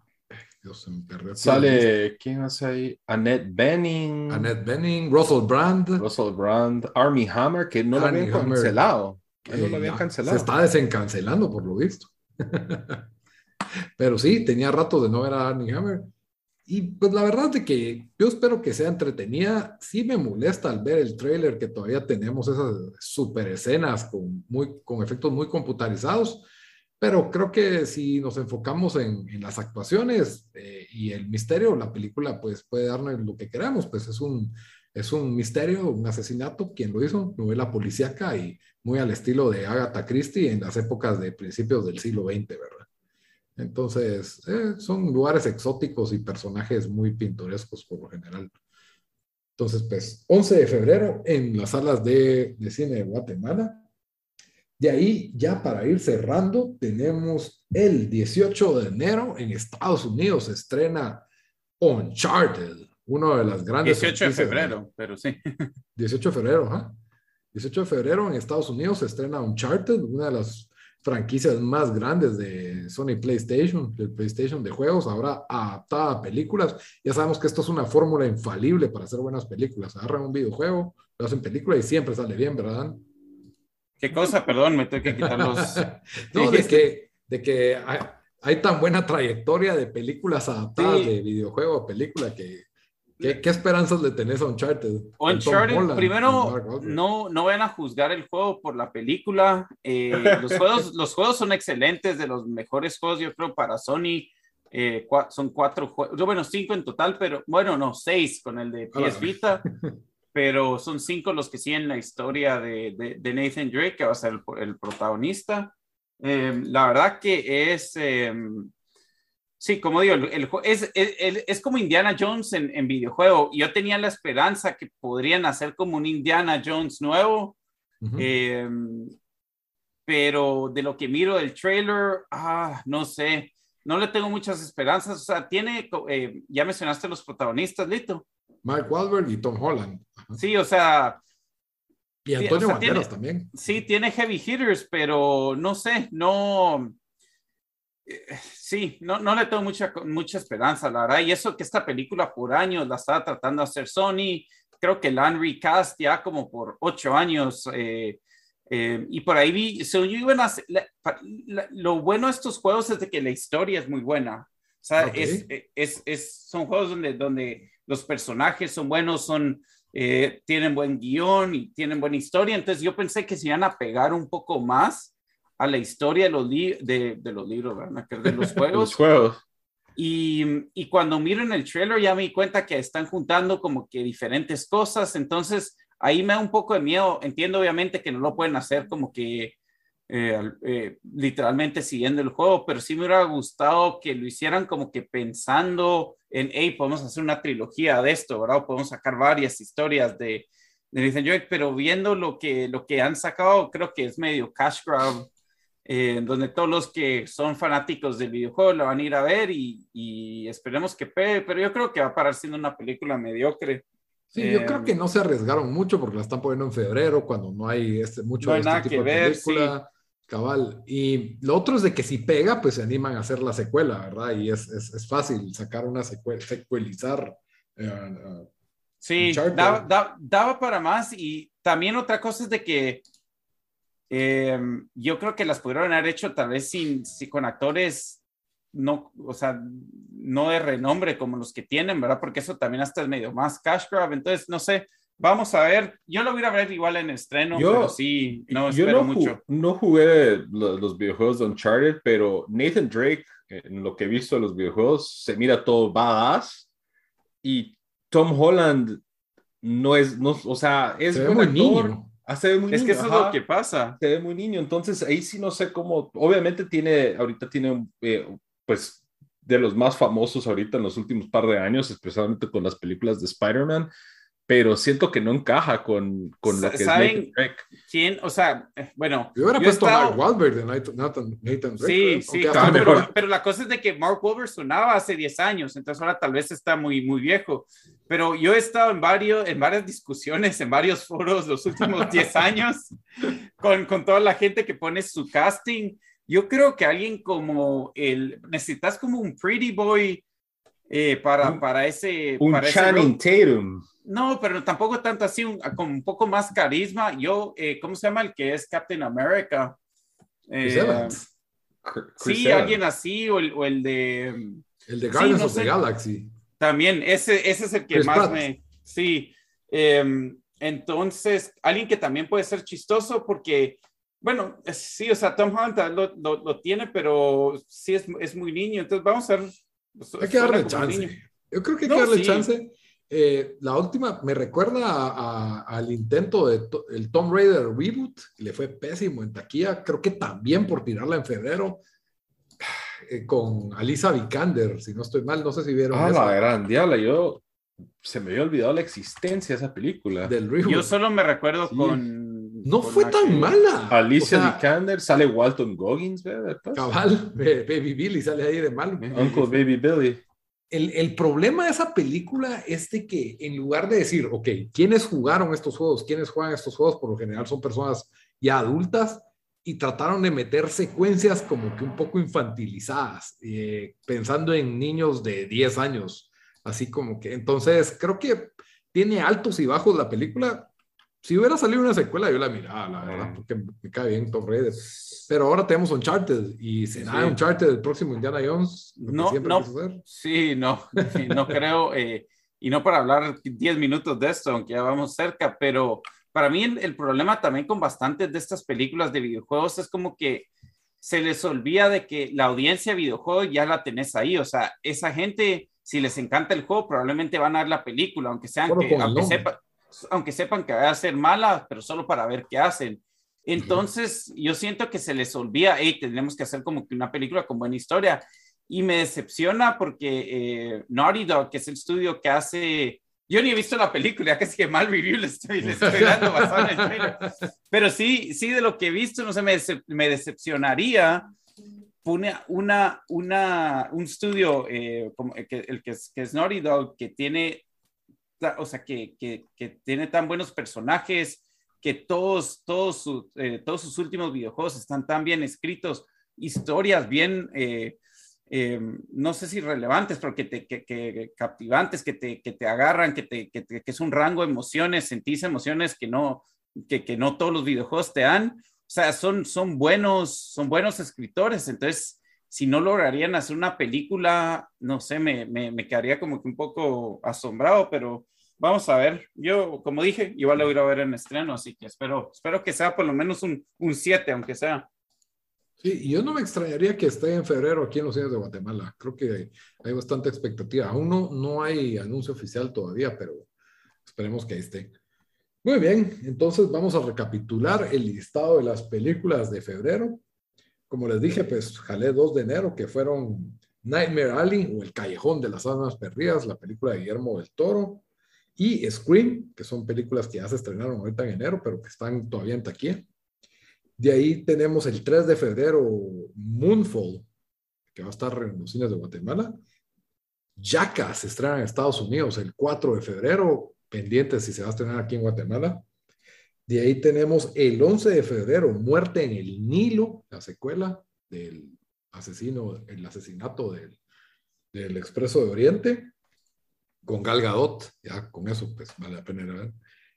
Speaker 3: Dios, se me. Sale, ¿quién hace ahí? Annette Benning.
Speaker 1: Annette Benning, Russell Brand.
Speaker 3: Russell Brand, Army Hammer, que no lo habían cancelado. no lo habían cancelado.
Speaker 1: Se está desencancelando, por lo visto. Pero sí, tenía rato de no ver a Army Hammer. Y pues la verdad de que yo espero que sea entretenida. Sí me molesta al ver el trailer que todavía tenemos esas super escenas con, muy, con efectos muy computarizados, pero creo que si nos enfocamos en, en las actuaciones eh, y el misterio, la película pues puede darnos lo que queramos, pues es un, es un misterio, un asesinato, quien lo hizo, novela policíaca y muy al estilo de Agatha Christie en las épocas de principios del siglo XX, ¿verdad? Entonces, eh, son lugares exóticos y personajes muy pintorescos por lo general. Entonces, pues, 11 de febrero en las salas de, de cine de Guatemala. De ahí, ya para ir cerrando, tenemos el 18 de enero en Estados Unidos se estrena Uncharted, uno de las grandes.
Speaker 2: 18 de febrero, pero sí.
Speaker 1: 18 de febrero, ¿ah? 18 de febrero en Estados Unidos se estrena Uncharted, una de las franquicias más grandes de Sony PlayStation, del PlayStation de juegos, ahora adaptada a películas. Ya sabemos que esto es una fórmula infalible para hacer buenas películas. Agarran un videojuego, lo hacen película y siempre sale bien, ¿verdad?
Speaker 2: ¿Qué cosa? Perdón, me tengo que quitar los...
Speaker 1: no, de que, de que hay, tan buena trayectoria de películas adaptadas de videojuego a película que ¿Qué, esperanzas le tenés a Uncharted?
Speaker 2: Uncharted, primero, no, no vayan a juzgar el juego por la película. Eh, los, juegos, los juegos son excelentes, de los mejores juegos, yo creo, para Sony. Eh, son cuatro juegos, bueno, cinco en total, pero bueno, no, seis con el de PS Vita, pero son cinco los que siguen la historia de, de, Nathan Drake, que va a ser el, protagonista. Eh, la verdad que es Sí, como digo, el, es, es, como Indiana Jones en, en, videojuego. Yo tenía la esperanza que podrían hacer como un Indiana Jones nuevo, em, pero de lo que miro del trailer, ah, no sé, no le tengo muchas esperanzas. O sea, tiene, eh, ya mencionaste los protagonistas, Lito.
Speaker 1: Mike Wahlberg y Tom Holland.
Speaker 2: Sí, o sea.
Speaker 1: Y Antonio Banderas también.
Speaker 2: Sí, tiene heavy hitters, pero no sé, no sí, no, no le tengo mucha, mucha esperanza, la verdad. Y eso que esta película por años la estaba tratando de hacer Sony, creo que la han recast ya como por ocho años. Eh, eh, y por ahí vi, lo bueno de estos juegos es de que la historia es muy buena. O sea, es, es, es, son juegos donde, donde los personajes son buenos, son, eh, tienen buen guion y tienen buena historia. Entonces yo pensé que se iban a pegar un poco más a la historia de los, de, de, los libros, ¿verdad? De los juegos. los
Speaker 3: juegos.
Speaker 2: Y, y, cuando miro en el trailer ya me di cuenta que están juntando como que diferentes cosas, entonces ahí me da un poco de miedo. Entiendo obviamente que no lo pueden hacer como que eh, eh, literalmente siguiendo el juego, pero sí me hubiera gustado que lo hicieran como que pensando en, hey, podemos hacer una trilogía de esto, ¿verdad? podemos sacar varias historias de, de Nathan Drake, pero viendo lo que, lo que han sacado, creo que es medio cash grab eh, donde todos los que son fanáticos del videojuego lo van a ir a ver y, esperemos que pegue, pero yo creo que va a parar siendo una película mediocre.
Speaker 1: Sí, yo creo que no se arriesgaron mucho porque la están poniendo en febrero cuando no hay este, mucho
Speaker 2: no hay este nada que ver, película.
Speaker 1: Cabal. Y lo otro es de que si pega, pues se animan a hacer la secuela, ¿verdad? Y es, es, es fácil sacar una secuela, secuelizar. Uh,
Speaker 2: sí, daba, daba, para más. Y también otra cosa es de que Em, yo creo que las pudieron haber hecho tal vez sin, con actores no, o sea, no de renombre como los que tienen, ¿verdad? Porque eso también hasta es medio más cash grab. Entonces, no sé, vamos a ver. Yo lo voy a ver igual en estreno, pero sí, no espero
Speaker 3: yo
Speaker 2: no mucho.
Speaker 3: No jugué los, videojuegos de Uncharted, pero Nathan Drake, en lo que he visto de los videojuegos, se mira todo badass. Y Tom Holland no es, no, o sea, es
Speaker 1: buen actor. Niño
Speaker 2: Ah, es que eso es lo que pasa.
Speaker 3: Se ve muy niño, entonces ahí sí no sé cómo, obviamente tiene, ahorita tiene, eh, pues, de los más famosos ahorita en los últimos par de años, especialmente con las películas de Spider-Man, pero siento que no encaja con, con lo que es
Speaker 2: ¿Saben quién? O sea, eh, bueno.
Speaker 1: Yo hubiera puesto a Mark Wahlberg de Nathan, Nathan Drake.
Speaker 2: Sí, sí, pero, pero, la cosa es de que Mark Wahlberg sonaba hace 10 años, entonces ahora tal vez está muy, muy viejo. Pero yo he estado en, varios, en varias discusiones, en varios foros los últimos 10 años, con, con toda la gente que pone su casting. Yo creo que alguien como el, necesitas como un pretty boy eh, para, para ese...
Speaker 3: Un
Speaker 2: para
Speaker 3: Channing Tatum.
Speaker 2: No, pero tampoco tanto así, un, con un poco más carisma. Yo, eh, ¿cómo se llama el que es Captain America?
Speaker 1: Eh,
Speaker 2: sí, alguien así, o el, o el de...
Speaker 1: El de Guardians of the Galaxy.
Speaker 2: También, ese, ese es el que más me... Sí. Em, entonces, alguien que también puede ser chistoso porque, bueno, sí, o sea, Tom Hunt lo, lo, lo tiene, pero sí es, es, muy niño. Entonces, vamos a ver.
Speaker 1: Pues, hay que darle chance. Yo creo que hay que darle chance. Eh, la última me recuerda a, a, al intento del el Tomb Raider reboot, le fue pésimo en taquilla, creo que también por tirarla en febrero, eh, con Alisa Vikander, si no estoy mal, no sé si vieron.
Speaker 3: Ah, la gran diabla, yo se me había olvidado la existencia de esa película.
Speaker 2: Del Yo solo me recuerdo sí. con.
Speaker 1: No fue tan mala.
Speaker 3: Alicia o sea, Vikander, sale Walton Goggins, ¿verdad?
Speaker 1: Cabal, Baby Billy sale ahí de malo.
Speaker 3: Uncle Baby Billy.
Speaker 1: El, el, problema de esa película es de que en lugar de decir, ok, ¿quiénes jugaron estos juegos? ¿Quiénes juegan estos juegos? Por lo general son personas ya adultas y trataron de meter secuencias como que un poco infantilizadas, eh, pensando en niños de 10 años, así como que, entonces creo que tiene altos y bajos la película. Si hubiera salido una secuela, yo la miraba, la verdad, porque me cae bien Tom Raider. Pero ahora tenemos Uncharted y será sí. Uncharted el próximo Indiana Jones.
Speaker 2: no, no, sí, no, no creo, eh, y no para hablar 10 minutos de esto, aunque ya vamos cerca, pero para mí el, el, problema también con bastantes de estas películas de videojuegos es como que se les olvida de que la audiencia de videojuegos ya la tenés ahí, o sea, esa gente, si les encanta el juego, probablemente van a ver la película, aunque sean que, aunque, sepa, aunque sepan que va a ser mala, pero solo para ver qué hacen. Entonces, yo siento que se les olvida, hey, tenemos que hacer como que una película con buena historia. Y me decepciona porque eh, Naughty Dog, que es el estudio que hace yo ni he visto la película, casi que mal review le estoy, le estoy dando basado en el trailer. Pero sí, sí, de lo que he visto, no sé, me, decep me decepcionaría una, una, una, un estudio eh, como el, que, el que, es, que es Naughty Dog, que tiene, o sea, que, que, que tiene tan buenos personajes, que todos, todos, su, eh, todos sus últimos videojuegos están tan bien escritos, historias bien... Eh, eh, no sé si relevantes, pero que, te, que, que captivantes, que te, que te agarran, que, te, que, es un rango de emociones, sentís emociones que no, que, no todos los videojuegos te dan. O sea, son, son, buenos, son buenos escritores. Entonces, si no lograrían hacer una película, no sé, me, me, me quedaría como que un poco asombrado, pero vamos a ver. Yo, como dije, igual lo voy a ver en estreno, así que espero, espero que sea por lo menos un 7, aunque sea.
Speaker 1: Sí, yo no me extrañaría que esté en febrero aquí en los cines de Guatemala. Creo que hay bastante expectativa. Aún no, no hay anuncio oficial todavía, pero esperemos que esté. Muy bien, entonces vamos a recapitular el listado de las películas de febrero. Como les dije, pues jalé 2 de enero, que fueron Nightmare Alley o El Callejón de las Almas Perdidas, la película de Guillermo del Toro, y Scream, que son películas que ya se estrenaron ahorita en enero, pero que están todavía en taquilla. De ahí tenemos el 3 de febrero Moonfall, que va a estar en los cines de Guatemala. Yaka se estrena en Estados Unidos el 4 de febrero, pendiente si se va a estrenar aquí en Guatemala. De ahí tenemos el 11 de febrero, Muerte en el Nilo, la secuela del asesino, el asesinato del, del Expreso de Oriente, con Gal Gadot, ya con eso pues vale la pena ver.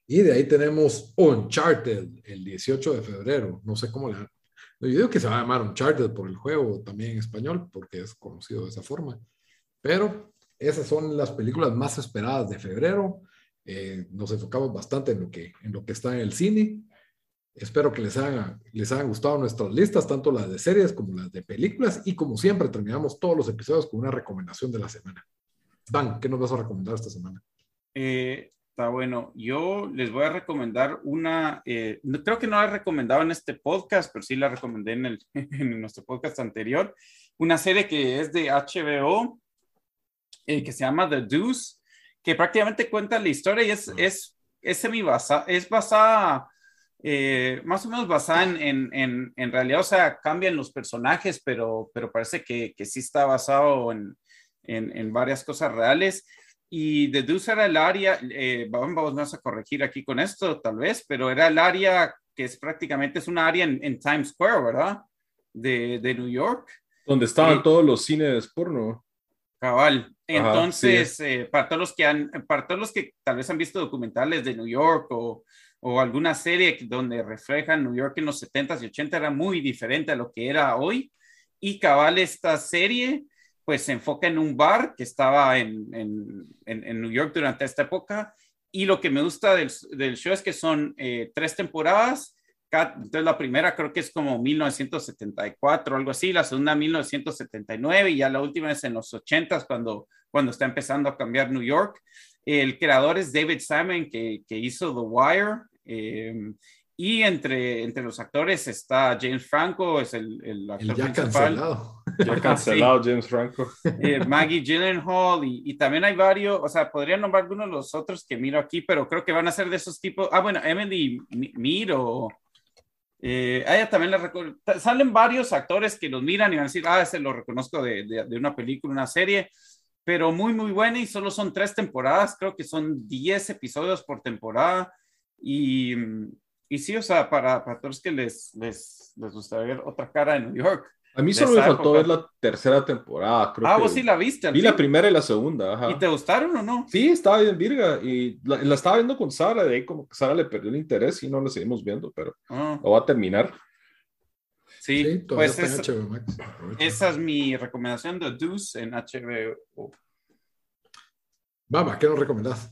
Speaker 1: Y de ahí tenemos Uncharted el 18 de febrero. No sé cómo le Yo digo que se va a llamar Uncharted por el juego también en español, porque es conocido de esa forma. Pero esas son las películas más esperadas de febrero. Eh, nos enfocamos bastante en lo, que, en lo que está en el cine. Espero que les, haga, les hayan gustado nuestras listas, tanto las de series como las de películas. Y como siempre, terminamos todos los episodios con una recomendación de la semana. Dan, ¿qué nos vas a recomendar esta semana?
Speaker 2: Eh, Está bueno. Yo les voy a recomendar una, eh, creo que no la he recomendado en este podcast, pero sí la recomendé en, el, en nuestro podcast anterior. Una serie que es de HBO, eh, que se llama The Deuce, que prácticamente cuenta la historia y es, es, es semi basada, es basada, eh, más o menos basada en, en, en, realidad, o sea, cambian los personajes, pero, pero parece que, que sí está basado en, en, varias cosas reales. Y Deduce era el área, eh, vamos, a corregir aquí con esto tal vez, pero era el área que es prácticamente, es un área en, Times Square, ¿verdad? De, de New York.
Speaker 3: Donde estaban todos los cines porno.
Speaker 2: Cabal. Entonces, eh, para todos los que han, para todos los que tal vez han visto documentales de New York o, o alguna serie donde reflejan New York en los 70s y 80 era muy diferente a lo que era hoy. Y cabal, esta serie pues se enfoca en un bar que estaba en, en, en, New York durante esta época. Y lo que me gusta del, del show es que son eh, tres temporadas. Entonces la primera creo que es como 1974 algo así, la segunda 1979 y ya la última es en los 80 cuando, cuando está empezando a cambiar New York. El creador es David Simon que, que hizo The Wire. Eh, y entre, entre los actores está James Franco, es el, el actor
Speaker 1: ya Cancelado.
Speaker 3: Ya cancelado James Franco.
Speaker 2: Eh, Maggie Gyllenhaal y, y, también hay varios, o sea, podría nombrar algunos de los otros que miro aquí, pero creo que van a ser de esos tipos. Ah, bueno, Emily Miro. Eh, ella también la Salen varios actores que los miran y van a decir, ah, ese lo reconozco de, de, de una película, una serie pero muy, muy buena y solo son tres temporadas, creo que son 10 episodios por temporada y, y sí, o sea, para, para todos que les, les, les gusta ver otra cara de New York.
Speaker 3: A mí solo me faltó ver la tercera temporada. Creo
Speaker 2: ah, vos sí la viste.
Speaker 3: Vi la primera y la segunda. Ajá.
Speaker 2: ¿Y te gustaron o no?
Speaker 3: Sí, estaba bien virga. Y la, la, estaba viendo con Sara. De ahí como que Sara le perdió el interés y no la seguimos viendo, pero ah. lo va a terminar.
Speaker 2: Sí, sí pues es, esa es mi recomendación de Deuce en HBO.
Speaker 1: Vamos, ¿qué nos recomendás?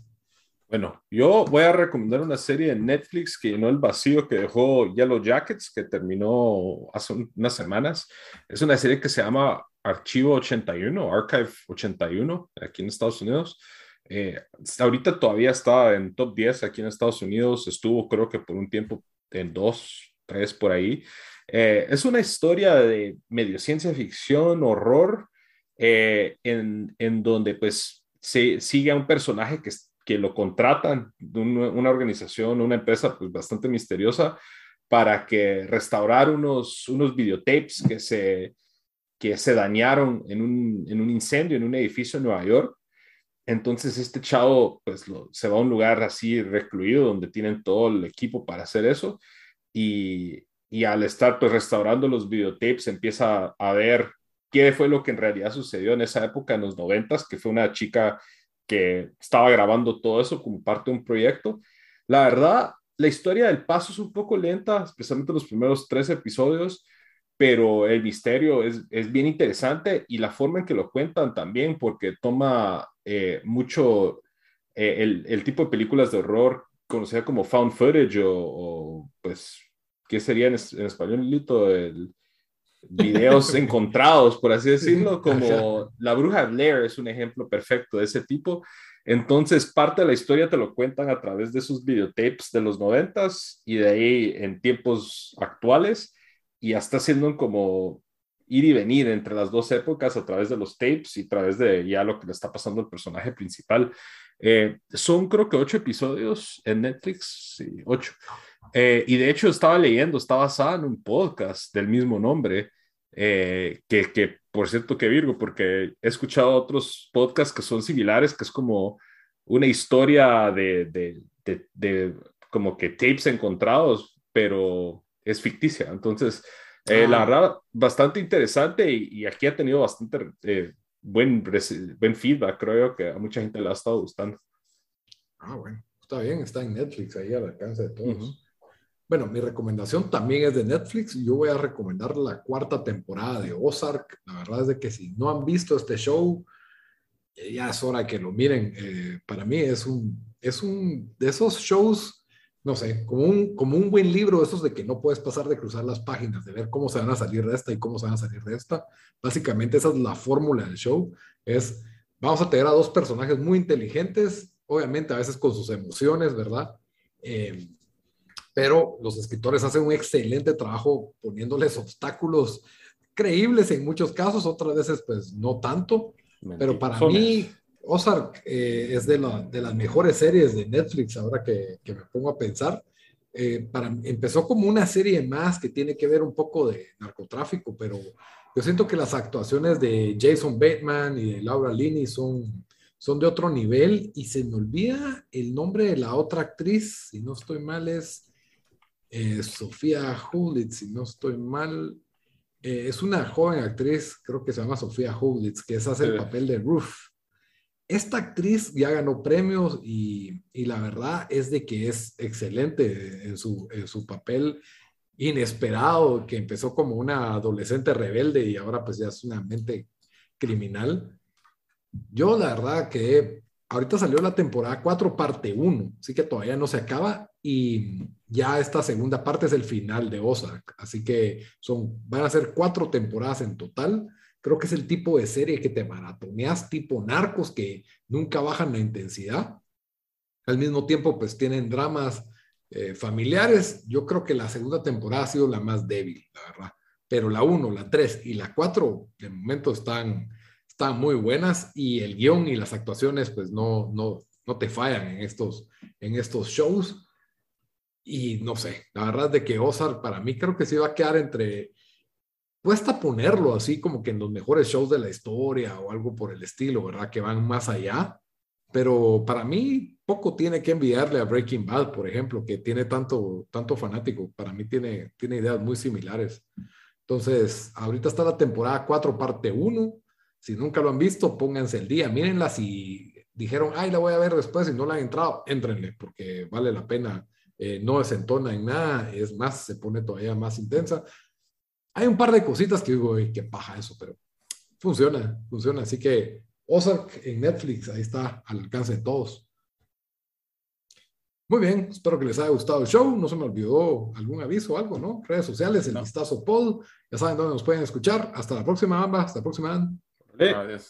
Speaker 3: Bueno, yo voy a recomendar una serie de Netflix que llenó el vacío que dejó Yellow Jackets, que terminó hace unas semanas. Es una serie que se llama Archivo 81, Archive 81, aquí en Estados Unidos. Eh, ahorita todavía está en top 10 aquí en Estados Unidos. Estuvo, creo que por un tiempo en 2, 3 por ahí. Eh, es una historia de medio ciencia ficción, horror, eh, en, en donde pues se sigue a un personaje que que lo contratan una organización, una empresa pues bastante misteriosa para que restaurar unos, unos videotapes que se, que se dañaron en un, en un incendio en un edificio en Nueva York. Entonces este chavo pues se va a un lugar así recluido donde tienen todo el equipo para hacer eso y, y al estar pues restaurando los videotapes empieza a ver qué fue lo que en realidad sucedió en esa época, en los noventas, que fue una chica que estaba grabando todo eso como parte de un proyecto. La verdad, la historia del paso es un poco lenta, especialmente los primeros tres episodios, pero el misterio es, es bien interesante y la forma en que lo cuentan también, porque toma eh, mucho eh, el, el, tipo de películas de horror conocida como found footage o, pues, ¿qué sería en, en español, Lito? El, videos encontrados, por así decirlo, como La Bruja Blair es un ejemplo perfecto de ese tipo. Entonces, parte de la historia te lo cuentan a través de sus videotapes de los noventas y de ahí en tiempos actuales y hasta siendo como ir y venir entre las dos épocas a través de los tapes y a través de ya lo que le está pasando al personaje principal. Eh, son creo que ocho episodios en Netflix, sí, ocho. Eh, y de hecho estaba leyendo, está basada en un podcast del mismo nombre, eh, que, que, por cierto que Virgo, porque he escuchado otros podcasts que son similares, que es como una historia de, de, de, como que tapes encontrados, pero es ficticia. Entonces, eh, la ah. verdad, bastante interesante y, y aquí ha tenido bastante buen, buen feedback, creo que a mucha gente le ha estado gustando.
Speaker 1: Ah, bueno, está bien, está en Netflix ahí al alcance de todos. Bueno, mi recomendación también es de Netflix. Yo voy a recomendar la cuarta temporada de Ozark. La verdad es de que si no han visto este show, eh, ya es hora que lo miren. Eh, para mí es un, es un de esos shows, no sé, como un, como un buen libro, esos de que no puedes pasar de cruzar las páginas, de ver cómo se van a salir de esta y cómo se van a salir de esta. Básicamente esa es la fórmula del show. Es, vamos a tener a dos personajes muy inteligentes, obviamente a veces con sus emociones, ¿verdad? Eh, pero los escritores hacen un excelente trabajo poniéndoles obstáculos creíbles en muchos casos, otras veces pues no tanto, pero para mí Ozark eh, es de, de, las mejores series de Netflix ahora que, que me pongo a pensar. Eh, para, empezó como una serie más que tiene que ver un poco de narcotráfico, pero yo siento que las actuaciones de Jason Bateman y de Laura Linney son, son de otro nivel y se me olvida el nombre de la otra actriz, si no estoy mal, es eh, Sofía Hulitz, si no estoy mal. Eh, es una joven actriz, creo que se llama Sofía Hulitz, que es hace el papel de Ruth. Esta actriz ya ganó premios y, y, la verdad es de que es excelente en su, en su papel inesperado, que empezó como una adolescente rebelde y ahora pues ya es una mente criminal. Yo la verdad que ahorita salió la temporada 4 parte 1, así que todavía no se acaba y ya esta segunda parte es el final de Ozark, así que son, van a ser cuatro temporadas en total. Creo que es el tipo de serie que te maratoneas tipo narcos que nunca bajan la intensidad. Al mismo tiempo, pues tienen dramas eh, familiares, yo creo que la segunda temporada ha sido la más débil, la verdad. Pero la 1, la 3 y la 4 de momento están, están muy buenas y el guion y las actuaciones pues no, no, no te fallan en estos, en estos shows. Y no sé, la verdad de que Ozark para mí creo que sí va a quedar entre, cuesta ponerlo así como que en los mejores shows de la historia o algo por el estilo, ¿verdad? Que van más allá. Pero para mí poco tiene que enviarle a Breaking Bad, por ejemplo, que tiene tanto, tanto fanático. Para mí tiene, tiene ideas muy similares. Entonces, ahorita está la temporada 4, parte 1. Si nunca lo han visto, pónganse el día. Mírenla si dijeron, ay, la voy a ver después y no la han entrado, éntrenle, porque vale la pena. Eh, no desentona en nada, es más, se pone todavía más intensa. Hay un par de cositas que digo, qué paja eso, pero funciona, funciona. Así que Ozark en Netflix, ahí está al alcance de todos. Muy bien, espero que les haya gustado el show. No se me olvidó algún aviso o algo, ¿no? Redes sociales, el vistazo Paul. Ya saben dónde nos pueden escuchar. Hasta la próxima, ambas. Hasta la próxima.
Speaker 2: Adiós.